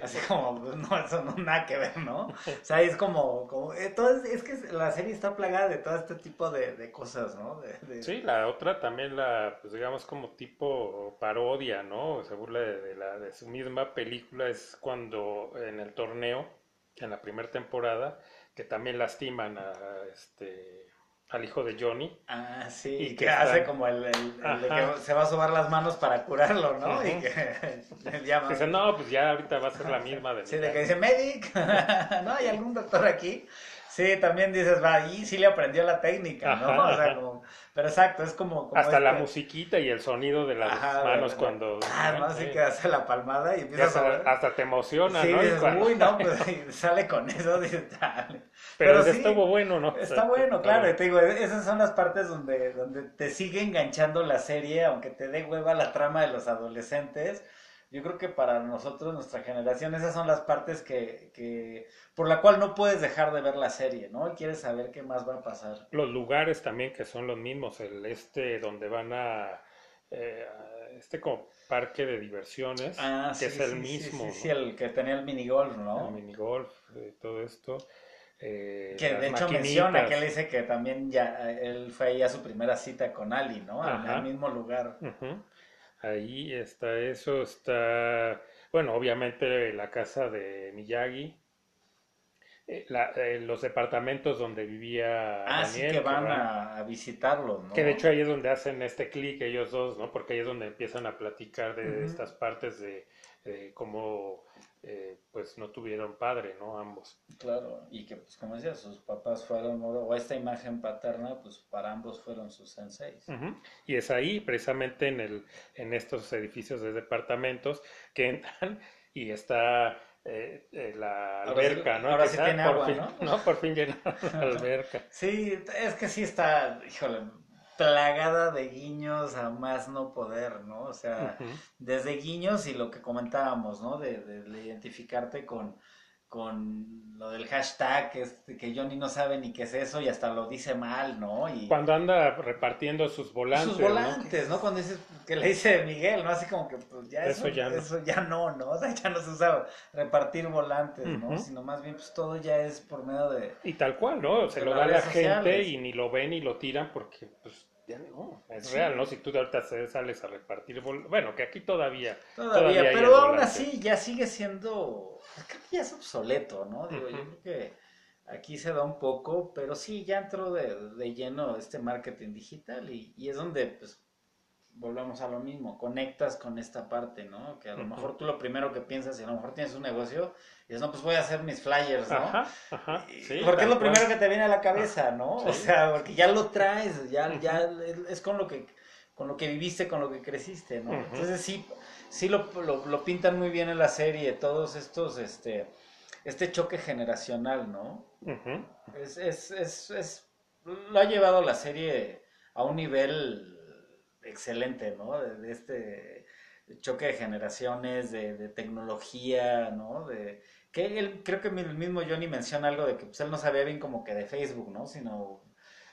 así como, pues, no, eso no nada que ver, ¿no? O sea, es como, como eh, todo es, es que la serie está plagada de todo este tipo de, de cosas, ¿no? De, de- Sí, la otra también la, pues digamos como tipo parodia, ¿no? Se burla de, de la, de su misma película, es cuando en el torneo, en la primera temporada, que también lastiman a este al hijo de Johnny. Ah, sí, Y que que hace como el, el- el de que se va a sobar las manos para curarlo, ¿no? Ujú. Y que *laughs* le llama. Dice, no, pues ya ahorita va a ser la misma de Sí, de Miyagi". que dice, medic, *laughs* ¿no? ¿Hay algún doctor aquí? Sí, también dices, va, y sí le aprendió la técnica, ¿no? Ajá, O sea, como, pero exacto, es como... como Hasta la este- musiquita y el sonido de las Ajá, manos de- cuando... Ah, no, así Sí. que hace la palmada y Y empieza hasta, a... hasta te emociona, Sí, ¿no? Y dices, cuando- uy, no, *laughs* pues *laughs* sale con eso, dices, dale. Pero, pero sí, estuvo bueno, ¿no? Está bueno, claro, y te digo, esas son las partes donde, donde te sigue enganchando la serie, aunque te dé hueva la trama de los adolescentes. Yo creo que para nosotros, nuestra generación, esas son las partes que, que por la cual no puedes dejar de ver la serie, ¿no? Quieres saber qué más va a pasar. Los lugares también que son los mismos, el este donde van a, eh, este como parque de diversiones, Ah, que es el mismo, Sí, sí, ¿no? el que tenía el minigolf, ¿no? el minigolf, eh, todo esto. eh, Que de hecho maquinitas. menciona que él dice que también ya él fue ahí a su primera cita con Ali, ¿no? Al, mismo lugar. Ujú. Ahí está eso, está, bueno, obviamente la casa de Miyagi, eh, la- eh, los departamentos donde vivía Ah, sí Daniel, que van a, a visitarlo, ¿no? Que de hecho ahí es donde hacen este clic ellos dos, ¿no? Porque ahí es donde empiezan a platicar de estas partes de, de cómo eh, pues no tuvieron padre, ¿no? Ambos. Claro, y que pues como decía, sus papás fueron, o esta imagen paterna, pues para ambos fueron sus senseis. Y es ahí, precisamente en el, en estos edificios de departamentos, que entran y está eh, eh, la Ahora sí- alberca, ¿no? ahora sí tiene por agua, fin, ¿no? *laughs* Por fin llenaron la *laughs* alberca. Sí, es que sí está, híjole, plagada de guiños a más no poder, ¿no? O sea, desde guiños y lo que comentábamos, ¿no? De, de- de identificarte con, con lo del hashtag, que, es- que Johnny no sabe ni qué es eso y hasta lo dice mal, ¿no? Y Cuando anda repartiendo sus volantes, sus volantes, ¿no? Cuando dices que le dice Miguel, ¿no? Así como que pues ya Eso eso, ya no. eso ya no, ¿no? O sea, ya no se usa repartir volantes, ¿no? Sino más bien pues todo ya es por medio de... Y tal cual, ¿no? Se lo da a la gente y ni lo ven y lo tiran porque pues ya no, es real, ¿no? Si tú de ahorita sales a repartir, bueno, que aquí todavía, Todavía, pero aún volante. así ya sigue siendo, creo que ya es obsoleto, ¿no? Digo, yo creo que aquí se da un poco, pero sí, ya entró de, de lleno este marketing digital y, y es donde, pues, volvemos a lo mismo, conectas con esta parte, ¿no? Que a lo mejor tú lo primero que piensas, y a lo mejor tienes un negocio, y dices, no, pues voy a hacer mis flyers, ¿no? Ajá, ajá, Y- sí, porque es lo primero que te viene a la cabeza, ¿no? O sea, porque ya lo traes, ya, ya es- con lo que con lo que viviste, con lo que creciste, ¿no? Entonces sí, sí lo, lo, lo pintan muy bien en la serie, todos estos, este, este choque generacional, ¿no? Es, es, es, es- lo ha llevado la serie a un nivel excelente, ¿no? De, de este choque de generaciones, de, de tecnología, ¿no? De, que él, creo que el mismo Johnny menciona algo de que pues, él no sabía bien como que de Facebook, ¿no? Sino...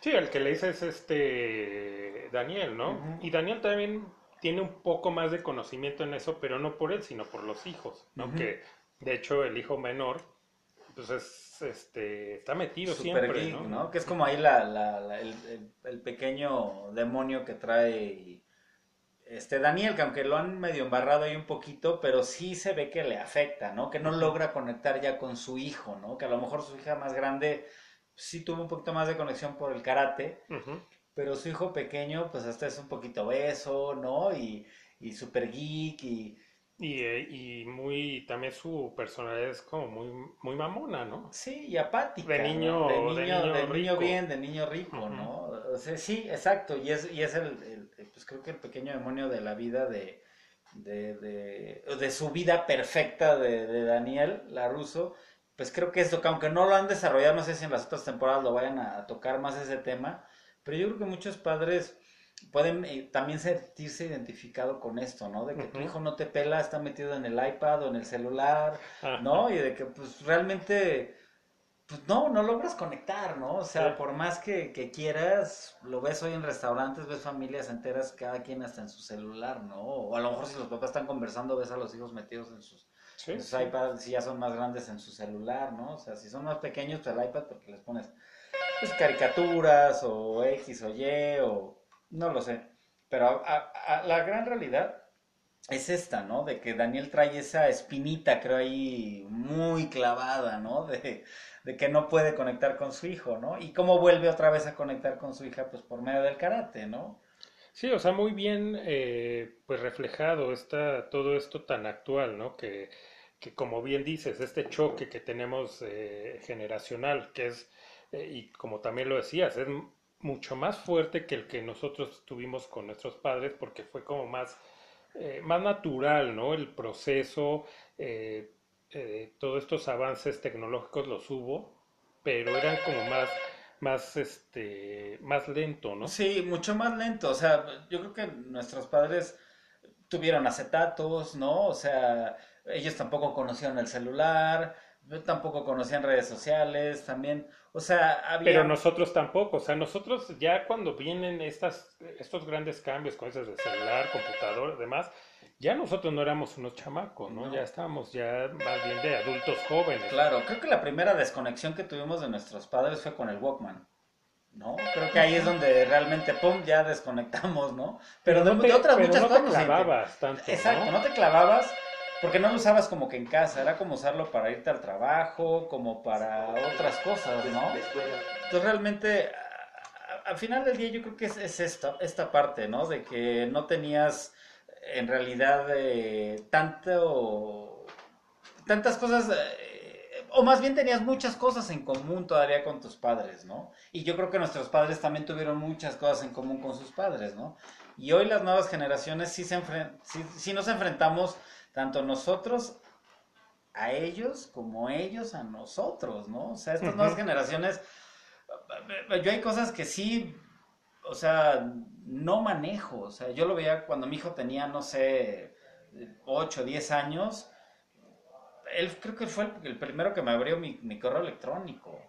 Sí, el que le dice es este Daniel, ¿no? Y Daniel también tiene un poco más de conocimiento en eso, pero no por él, sino por los hijos, ¿no? Que de hecho el hijo menor, pues es, este, está metido Super siempre, geek, ¿no? ¿no? Que es como ahí la, la- la- el, el- el pequeño demonio que trae este Daniel, que aunque lo han medio embarrado ahí un poquito, pero sí se ve que le afecta, ¿no? Que no logra conectar ya con su hijo, ¿no? Que a lo mejor su hija más grande sí tuvo un poquito más de conexión por el karate, pero su hijo pequeño pues hasta es un poquito beso, ¿no? Y, y super geek y... Y, eh, y muy, también su personalidad es como muy, muy mamona, ¿no? Sí, y apática. De niño- de de niño, niño de niño bien, de niño rico. ¿no? O sea, sí, exacto. Y es, y es el, el- el, pues creo que el pequeño demonio de la vida de, de, de, de su vida perfecta de, de Daniel Laruso. Pues creo que esto, que aunque no lo han desarrollado, no sé si en las otras temporadas lo vayan a, a tocar más ese tema, pero yo creo que muchos padres pueden eh, también sentirse identificado con esto, ¿no? De que tu hijo no te pela, está metido en el iPad o en el celular, Ajá. ¿no? Y de que pues realmente, pues no, no logras conectar, ¿no? O sea, Sí. por más que, que quieras, lo ves hoy en restaurantes, ves familias enteras, cada quien hasta en su celular, ¿no? O a lo mejor si los papás están conversando, ves a los hijos metidos en sus, Sí, en sus sí. iPads, si ya son más grandes en su celular, ¿no? O sea, si son más pequeños, pues el iPad porque les pones pues, caricaturas o X o Y o no lo sé. Pero a- la gran realidad es esta, ¿no? De que Daniel trae esa espinita, creo ahí, muy clavada, ¿no? De, de que no puede conectar con su hijo, ¿no? Y cómo vuelve otra vez a conectar con su hija, pues por medio del karate, ¿no? Sí, o sea, muy bien eh, pues reflejado está todo esto tan actual, ¿no? Que, que como bien dices, este choque que tenemos eh, generacional, que es, eh, y como también lo decías, es mucho más fuerte que el que nosotros tuvimos con nuestros padres, porque fue como más, eh, más natural, ¿no? El proceso, eh, eh, todos estos avances tecnológicos los hubo, pero eran como más, más, este, más lento, ¿no? Sí, mucho más lento. O sea, yo creo que nuestros padres tuvieron acetatos, ¿no? O sea, ellos tampoco conocían el celular, tampoco conocían redes sociales, también. O sea, había... Pero nosotros tampoco, o sea, nosotros ya cuando vienen estas, estos grandes cambios con esas de celular, computador, demás, ya nosotros no éramos unos chamacos, ¿no? No. Ya estábamos ya más bien de adultos jóvenes. Claro, creo que la primera desconexión que tuvimos de nuestros padres fue con el Walkman. ¿No? Creo que ahí es donde realmente, pum, ya desconectamos, ¿no? Pero de, no te, de otras pero muchas no te cosas. clavabas tanto, Exacto, ¿no? no te clavabas porque no lo usabas como que en casa, era como usarlo para irte al trabajo, como para otras cosas, ¿no? Entonces realmente, al final del día yo creo que es, es esta, esta parte, ¿no? De que no tenías en realidad eh, tanto, tantas cosas, eh, o más bien tenías muchas cosas en común todavía con tus padres, ¿no? Y yo creo que nuestros padres también tuvieron muchas cosas en común con sus padres, ¿no? Y hoy las nuevas generaciones sí, se enfren- sí, sí nos enfrentamos tanto nosotros a ellos como ellos a nosotros, ¿no? O sea, estas nuevas generaciones, yo hay cosas que sí, o sea, no manejo, o sea, yo lo veía cuando mi hijo tenía, no sé, 8, 10 años, él creo que fue el, el primero que me abrió mi, mi correo electrónico.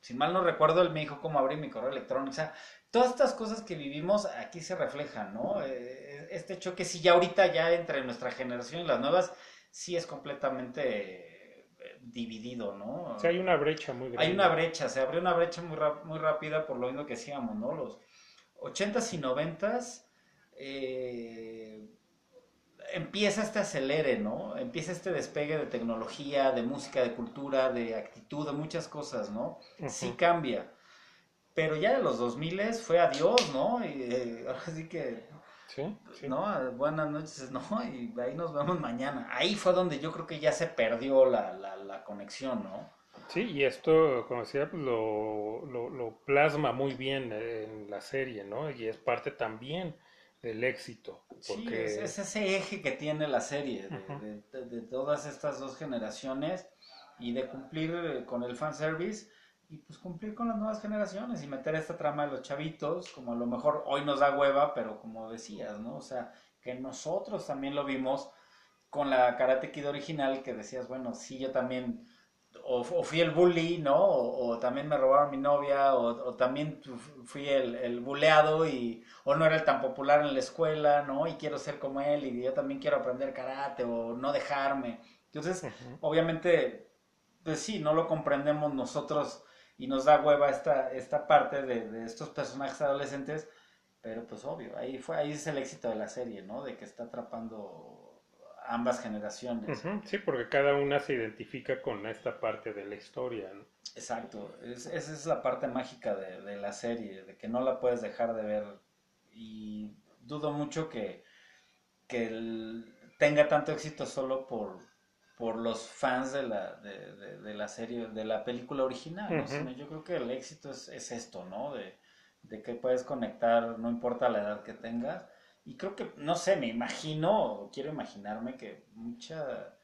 Si mal no recuerdo, él me dijo cómo abrir mi correo electrónico. O sea, todas estas cosas que vivimos aquí se reflejan, ¿no? Eh, Este choque sí ya ahorita ya entre nuestra generación y las nuevas sí es completamente eh, dividido, ¿no? O sea, hay una brecha muy grande. Hay una brecha, se abrió una brecha muy, muy rápida por lo mismo que decíamos, ¿no? Los, 80s y 90s, eh, empieza este acelere, ¿no? Empieza este despegue de tecnología, de música, de cultura, de actitud, de muchas cosas, ¿no? Sí cambia. Pero ya de los 2000 fue adiós, ¿no? Y eh, *laughs* ahora sí que, Sí, sí. ¿no? Buenas noches, ¿no? Y ahí nos vemos mañana. Ahí fue donde yo creo que ya se perdió la, la, la conexión, ¿no? Sí, y esto, como decía, pues, lo, lo, lo plasma muy bien en la serie, ¿no? Y es parte también del éxito, Sí, porque es, es ese eje que tiene la serie de- de- de todas estas dos generaciones y de cumplir eh, con el fanservice y pues cumplir con las nuevas generaciones y meter esta trama de los chavitos, como a lo mejor hoy nos da hueva, pero como decías, ¿no? O sea, que nosotros también lo vimos con la Karate Kid original, que decías, bueno, sí, yo también, o, o fui el bully, ¿no? O, o también me robaron mi novia, o, o también fui el, el buleado y, o no era el tan popular en la escuela, ¿no? Y quiero ser como él y yo también quiero aprender karate o no dejarme. Entonces, obviamente, pues sí, no lo comprendemos nosotros y nos da hueva esta, esta parte de, de estos personajes adolescentes, pero pues obvio, ahí fue, ahí es el éxito de la serie, ¿no? De que está atrapando ambas generaciones. Sí, porque cada una se identifica con esta parte de la historia, ¿no? Exacto, es- esa es la parte mágica de, de la serie, de que no la puedes dejar de ver y dudo mucho que, que el- tenga tanto éxito solo por, por los fans de la, de, de- de la serie, de la película original, ¿no? Sino yo creo que el éxito es, es esto, ¿no? De, de que puedes conectar, no importa la edad que tengas. Y creo que, no sé, me imagino, quiero imaginarme que mucha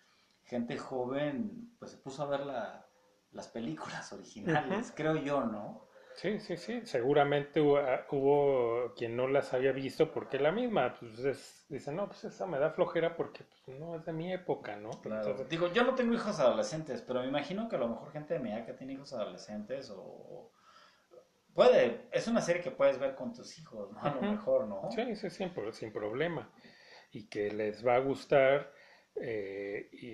gente joven pues se puso a ver la- las películas *laughs* originales, creo yo, ¿no? Sí, sí, sí, seguramente hubo, ah, hubo quien no las había visto porque la misma, pues es, dice, no, pues esa me da flojera porque pues, no es de mi época, ¿no? Entonces, Digo, yo no tengo hijos adolescentes, pero me imagino que a lo mejor gente de mi edad que tiene hijos adolescentes o... Puede, es una serie que puedes ver con tus hijos, ¿no? A lo mejor, ¿no? sí, sí, sin, sin problema. Y que les va a gustar eh, y,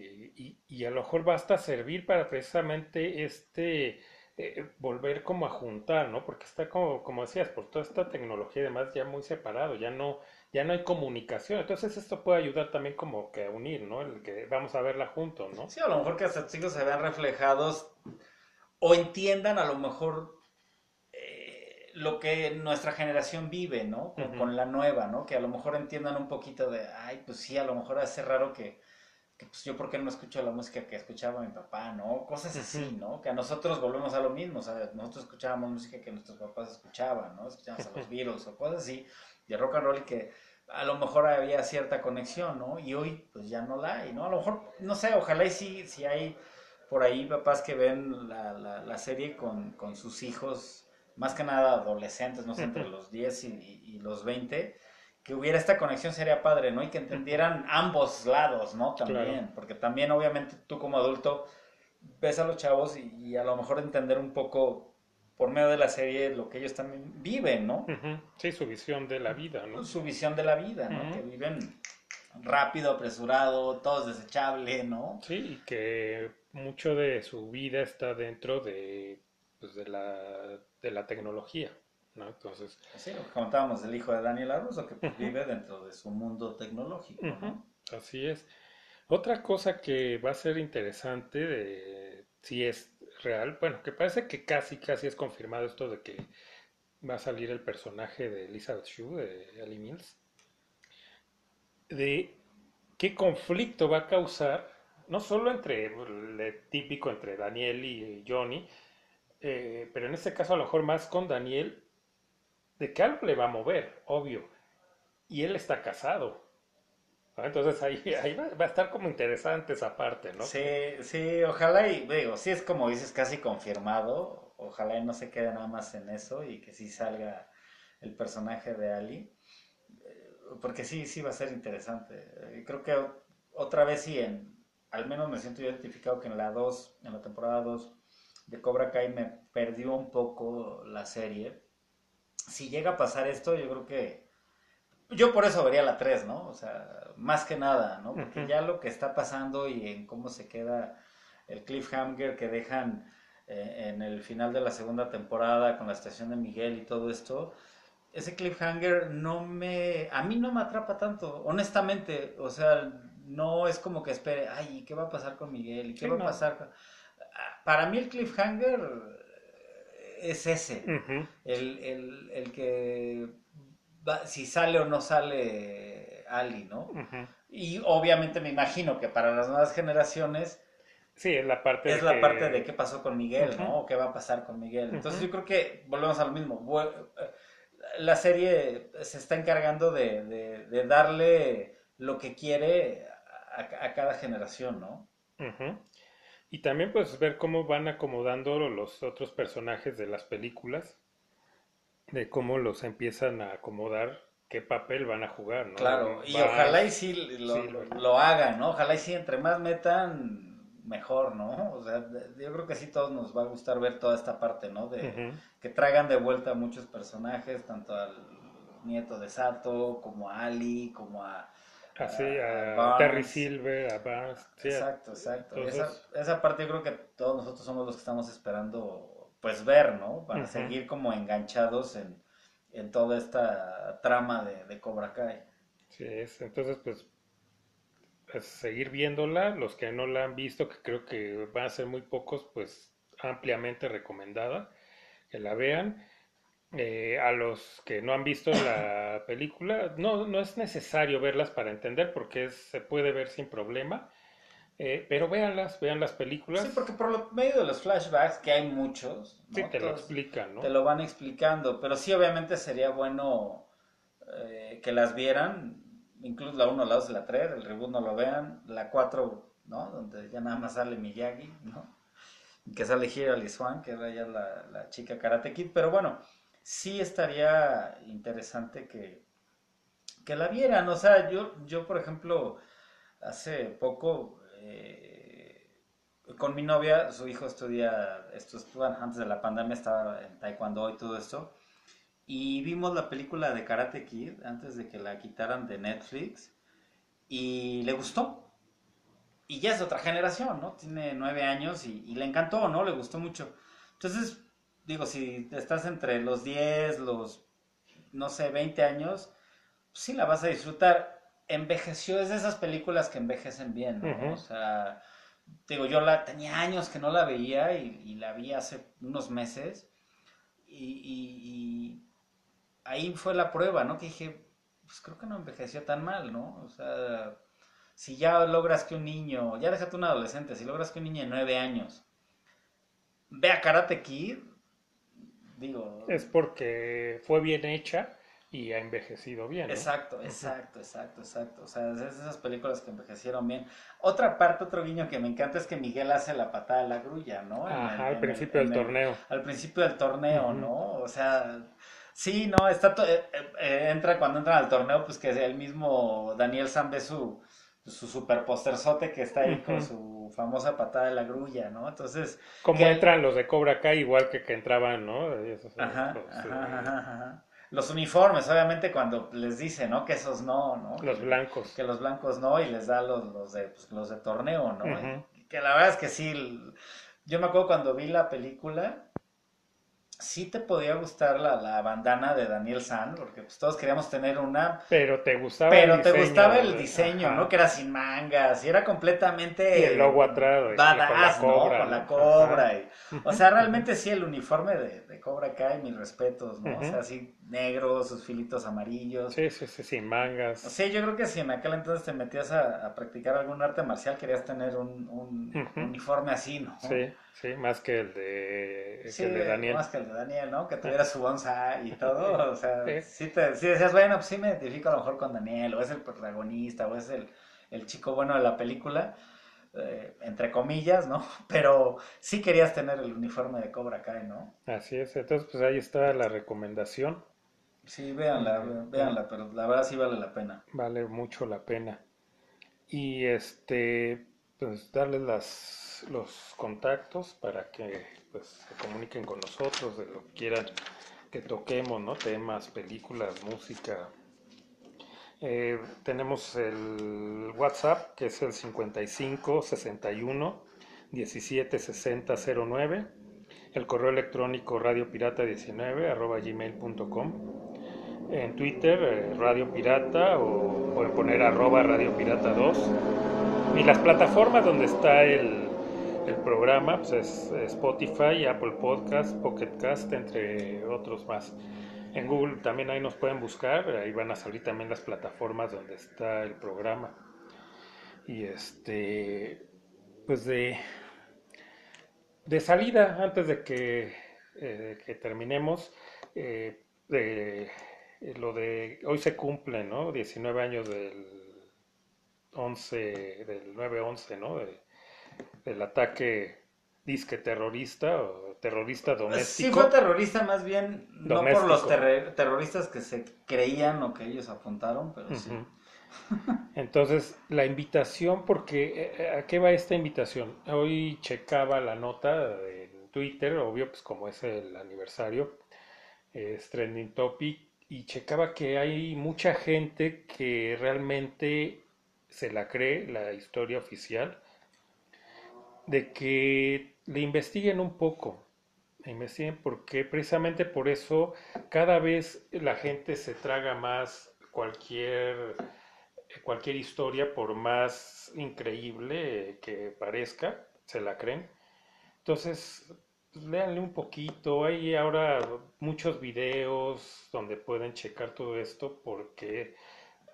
y- y a lo mejor basta servir para precisamente este, eh, volver como a juntar, ¿no? Porque está como, como decías, por toda esta tecnología y demás ya muy separado, ya no, ya no hay comunicación. Entonces esto puede ayudar también como que a unir, ¿no? El que vamos a verla juntos, ¿no? Sí, a lo mejor que hasta tus hijos se vean reflejados o entiendan a lo mejor eh, lo que nuestra generación vive, ¿no? Con, la nueva, ¿no? Que a lo mejor entiendan un poquito de, ay, pues sí, a lo mejor hace raro que, que pues yo por qué no escucho la música que escuchaba mi papá, ¿no? Cosas así. ¿no? Que a nosotros volvemos a lo mismo, o sea, nosotros escuchábamos música que nuestros papás escuchaban, ¿no? Escuchábamos a los *laughs* Beatles o cosas así, de rock and roll y que a lo mejor había cierta conexión, ¿no? Y hoy pues ya no la hay, ¿no? A lo mejor, no sé, ojalá y sí, si hay por ahí papás que ven la, la, la serie con, con sus hijos, más que nada adolescentes, no sé, entre los 10 y, y- y los 20, que hubiera esta conexión sería padre, ¿no? Y que entendieran ambos lados, ¿no? También, Claro. porque también obviamente tú como adulto ves a los chavos y, y a lo mejor entender un poco por medio de la serie lo que ellos también viven, ¿no? Sí, su visión de la vida, ¿no? Su visión de la vida, ¿no? Que viven rápido, apresurado, todo es desechable, ¿no? Sí, y que mucho de su vida está dentro de, pues, de la, de la tecnología, ¿no? Entonces, Sí, lo que comentábamos del hijo de Daniel Aruso, que vive dentro de su mundo tecnológico, así es. Otra cosa que va a ser interesante, de, si es real, bueno, que parece que casi, casi es confirmado esto de que va a salir el personaje de Elizabeth Shue, de Ali Mills, de qué conflicto va a causar, no solo entre el típico entre Daniel y Johnny, eh, pero en este caso a lo mejor más con Daniel, de que algo le va a mover, obvio, y él está casado. ¿no? Entonces ahí, *laughs* ahí va, a estar como interesante esa parte, ¿no? Sí, sí, ojalá y, digo, sí es como dices, casi confirmado, ojalá y no se quede nada más en eso y que sí salga el personaje de Ali, eh, porque sí, sí va a ser interesante. Creo que otra vez sí, en, al menos me siento identificado que en la 2, en la temporada 2 de Cobra Kai me perdió un poco la serie. Si llega a pasar esto, yo creo que yo por eso vería la 3, ¿no? O sea, más que nada, ¿no? Porque ya lo que está pasando y en cómo se queda el cliffhanger que dejan eh, en el final de la segunda temporada con la estación de Miguel y todo esto, ese cliffhanger no me, a mí no me atrapa tanto, honestamente, o sea, no es como que espere, ay, ¿qué va a pasar con Miguel? ¿Y qué Sí, va no. a pasar? con-?" Para mí el cliffhanger es ese, el, el, el que va- si sale o no sale Ali, ¿no? Y obviamente me imagino que para las nuevas generaciones Sí, es la parte es de la que- parte de qué pasó con Miguel. ¿no? O qué va a pasar con Miguel. Entonces yo creo que volvemos a lo mismo. Eh, La serie se está encargando de, de- de darle lo que quiere a, a cada generación, ¿no? Y también pues ver cómo van acomodando los otros personajes de las películas, de cómo los empiezan a acomodar, qué papel van a jugar, ¿no? Claro, y ojalá y sí lo, sí, lo- hagan, ¿no? Ojalá y sí, entre más metan, mejor, ¿no? O sea, yo creo que sí todos nos va a gustar ver toda esta parte, ¿no? De, que traigan de vuelta a muchos personajes, tanto al nieto de Sato, como a Ali, como a... Así, a a. Terry Silver, a Barnes, sí, Exacto, exacto. Esa, esa parte yo creo que todos nosotros somos los que estamos esperando, pues ver, ¿no? Para seguir como enganchados en, en toda esta trama de, de Cobra Kai. sí es. Entonces pues, pues, seguir viéndola, los que no la han visto, que creo que van a ser muy pocos, pues ampliamente recomendada, que la vean. Eh, a los que no han visto la película, no, no es necesario verlas para entender porque es- se puede ver sin problema, eh, pero véanlas, vean las películas, Sí, porque por lo medio de los flashbacks, que hay muchos, ¿no? sí te lo explican, ¿no? te lo van explicando, pero sí obviamente sería bueno eh, que las vieran, incluso la 1, la 2 y la 3, el reboot no lo vean, la 4, ¿no? Donde ya nada más sale Miyagi, ¿no? Que sale Hirali Swan, que era ya la, la chica Karate Kid, pero bueno, sí estaría interesante que, que la vieran, o sea, yo, yo por ejemplo, hace poco... eh, con mi novia, su hijo estudia, esto antes de la pandemia, estaba en taekwondo y todo esto, y vimos la película de Karate Kid antes de que la quitaran de Netflix, y le gustó. Y ya es otra generación, ¿no? Tiene nueve años y, y le encantó, ¿no? Le gustó mucho. Entonces, digo, si estás entre los 10, los, no sé, 20 años, pues sí la vas a disfrutar. Envejeció, es de esas películas que envejecen bien, ¿no? O sea, digo, yo la tenía años que no la veía y, y la vi hace unos meses y, y- y ahí fue la prueba, ¿no? Que dije, pues creo que no envejeció tan mal, ¿no? O sea, si ya logras que un niño, ya déjate un adolescente, si logras que un niño de nueve años vea Karate Kid, digo, Es porque fue bien hecha y ha envejecido bien, ¿no? Exacto, exacto, exacto, exacto. O sea, es de esas películas que envejecieron bien. Otra parte, otro guiño que me encanta es que Miguel hace la patada de la grulla, ¿no? En el- Ajá, en al el- principio del el- torneo. Al principio del torneo. ¿no? O sea, sí, no, está to- eh, eh, entra cuando entran al torneo, pues que el mismo Daniel San ve su, su super posterzote que está ahí con su famosa patada de la grulla, ¿no? Entonces, Como que- entran los de Cobra Kai, igual que que entraban, ¿no? Esos, Ajá, los, ajá, eh, ajá, ajá. Los uniformes, obviamente, cuando les dice, ¿no? Que esos no, ¿no? los Que- blancos. Que los blancos no, y les da los, los, de, pues, los de torneo, ¿no? Que la verdad es que sí, yo me acuerdo cuando vi la película, sí te podía gustar la, la bandana de Daniel San, porque pues todos queríamos tener una, Pero te gustaba pero el te diseño, gustaba el diseño, ajá. ¿no? Que era sin mangas, y era completamente... Y el logo atrás, Badass, con la cobra, ¿no? Con la cobra. Y- o sea, *laughs* realmente sí, el uniforme de, de Cobra Kai, mis respetos, ¿no? O sea, así negro, sus filitos amarillos. Sí, sí, sí, sin mangas. Sí, yo creo que si en aquel entonces te metías a, a practicar algún arte marcial, querías tener un, un uniforme así, ¿no? Sí, sí, más que el de, que Sí, el de Daniel. más que el de Daniel, ¿no? Que tuviera su bonsai y todo, *laughs* o sea, Sí. sí, te, sí decías, bueno, pues sí me identifico a lo mejor con Daniel, o es el protagonista, o es el, el chico bueno de la película, eh, entre comillas, ¿no? *laughs* Pero sí querías tener el uniforme de Cobra Kai, ¿no? Así es, entonces pues ahí está la recomendación, Sí, véanla, véanla, pero la verdad sí vale la pena. vale mucho la pena. Y este, pues darles las, los contactos para que pues se comuniquen con nosotros de lo que quieran que toquemos, ¿no? Temas, películas, música. Eh, tenemos el WhatsApp que es el 55 61 17 60 09. El correo electrónico radiopirata19 arroba gmail.com. En Twitter, eh, Radio Pirata, o pueden poner arroba Radio Pirata 2. Y las plataformas donde está el, el programa pues es Spotify, Apple Podcast, Pocket Cast, entre otros más. En Google también ahí nos pueden buscar, ahí van a salir también las plataformas donde está el programa. Y este, pues de, de salida, antes de que, eh, que terminemos, eh, de, eh, lo de hoy se cumple, ¿no? 19 años del 11, del 9-11, ¿no? De- del ataque disque terrorista o terrorista Sí doméstico. fue terrorista más bien, no por los terre- terroristas que se creían o que ellos apuntaron, pero sí. Entonces, la invitación, porque eh, ¿a qué va esta invitación? Hoy checaba la nota en Twitter, obvio, pues como es el aniversario, es trending topic, y checaba que hay mucha gente que realmente se la cree, la historia oficial, de que le investiguen un poco, le investiguen porque precisamente por eso cada vez la gente se traga más cualquier cualquier historia, por más increíble que parezca, se la creen. Entonces, léanle un poquito. Hay ahora muchos videos donde pueden checar todo esto porque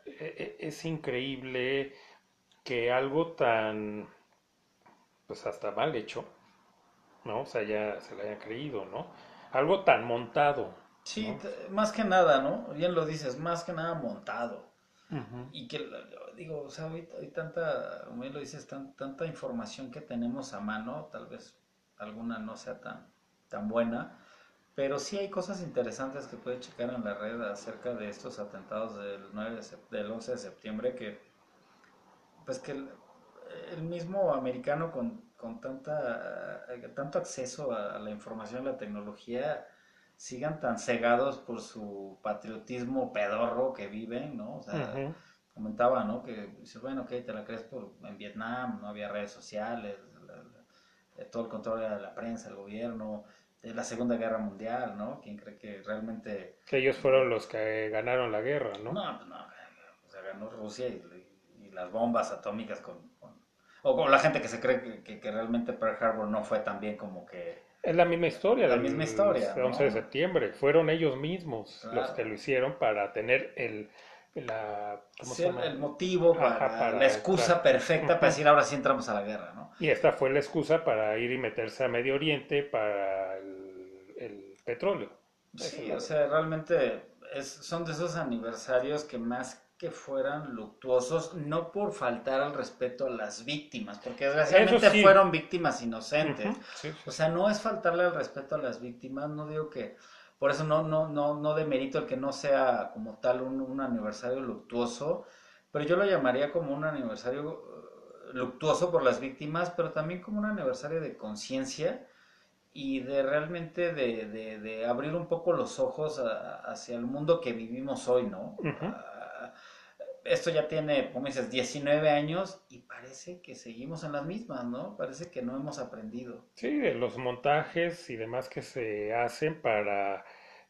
e- e- es increíble que algo tan, pues hasta mal hecho, ¿no? O sea, ya se le hayan creído, ¿no? Algo tan montado. Sí, más que nada, ¿no? Bien lo dices, más que nada montado. Y que, digo, o sea, hoy hay tanta, como bien lo dices, tan- tanta información que tenemos a mano, tal vez alguna no sea tan, tan buena, pero sí hay cosas interesantes que puede checar en la red acerca de estos atentados del, 9 de del 11 de septiembre, que, pues que el, mismo americano con, con tanta, eh, tanto acceso a, la información, a la tecnología, sigan tan cegados por su patriotismo pedorro que viven, ¿no? O sea, comentaba, ¿no? Que dice, bueno, ok, te la crees por en Vietnam, no había redes sociales, la- la- eh, todo el control era de la prensa, el gobierno, de la Segunda Guerra Mundial, ¿no? ¿Quién cree que realmente... Que ellos fueron los que ganaron la guerra, ¿no? No, pues no, o sea, ganó Rusia y, y las bombas atómicas con... o con la gente que se cree que, que- que realmente Pearl Harbor no fue tan bien como que... Es la misma historia La del misma historia, 11 de septiembre. Fueron ellos mismos Claro. los que lo hicieron para tener el la ¿cómo se sí, el, llama? el motivo para, Ajá, para- la excusa perfecta para decir ahora sí entramos a la guerra, ¿no? Y esta fue la excusa para ir y meterse a Medio Oriente para el, el petróleo. Sí, o sea, realmente es, son de esos aniversarios que más que fueran luctuosos, no por faltar al respeto a las víctimas, porque desgraciadamente sí. fueron víctimas inocentes. Ujú, sí, sí. O sea, no es faltarle al respeto a las víctimas, no digo que, por eso no, no, no, no demerito el que no sea como tal un, un aniversario luctuoso, pero yo lo llamaría como un aniversario eh, luctuoso por las víctimas, pero también como un aniversario de conciencia y de realmente de, de- de abrir un poco los ojos a- hacia el mundo que vivimos hoy, ¿no? Ah, esto ya tiene, como dices, 19 años y parece que seguimos en las mismas, ¿no? Parece que no hemos aprendido. Sí, de los montajes y demás que se hacen para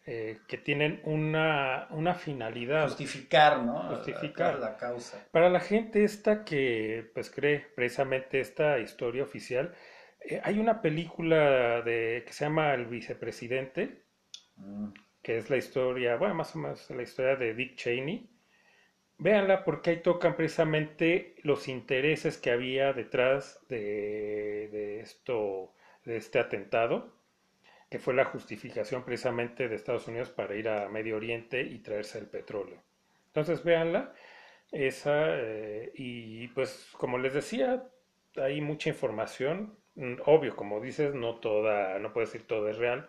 eh, que tienen una, una finalidad. Justificar, ¿no? Justificar. La causa. Para la gente esta que pues cree precisamente esta historia oficial, eh, hay una película de que se llama El vicepresidente, Mm. que es la historia, bueno, más o menos la historia de Dick Cheney. Véanla porque ahí tocan precisamente los intereses que había detrás de, de esto, de este atentado, que fue la justificación precisamente de Estados Unidos para ir a Medio Oriente y traerse el petróleo. Entonces véanla, esa, eh, y pues como les decía, hay mucha información, Mm, obvio, como dices, no toda, no puedes decir todo es real,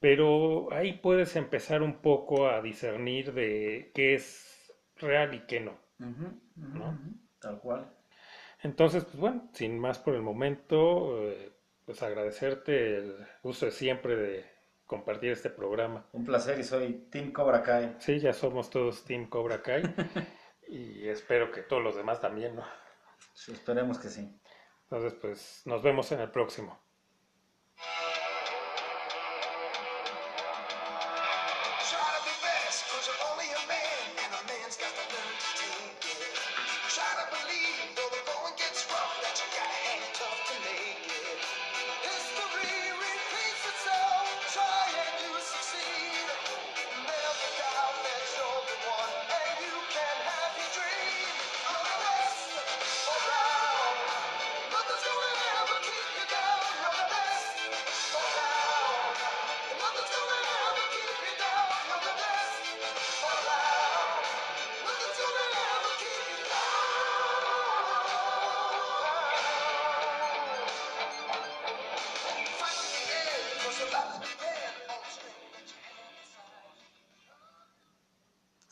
pero ahí puedes empezar un poco a discernir de qué es real y qué no. ¿No? Tal cual. Entonces, pues bueno, sin más por el momento, eh, pues agradecerte el uso de siempre de compartir este programa. Un placer y soy Team Cobra Kai. Sí, ya somos todos Team Cobra Kai *laughs* y espero que todos los demás también, ¿no? Sí, esperemos que sí. Entonces, pues nos vemos en el próximo.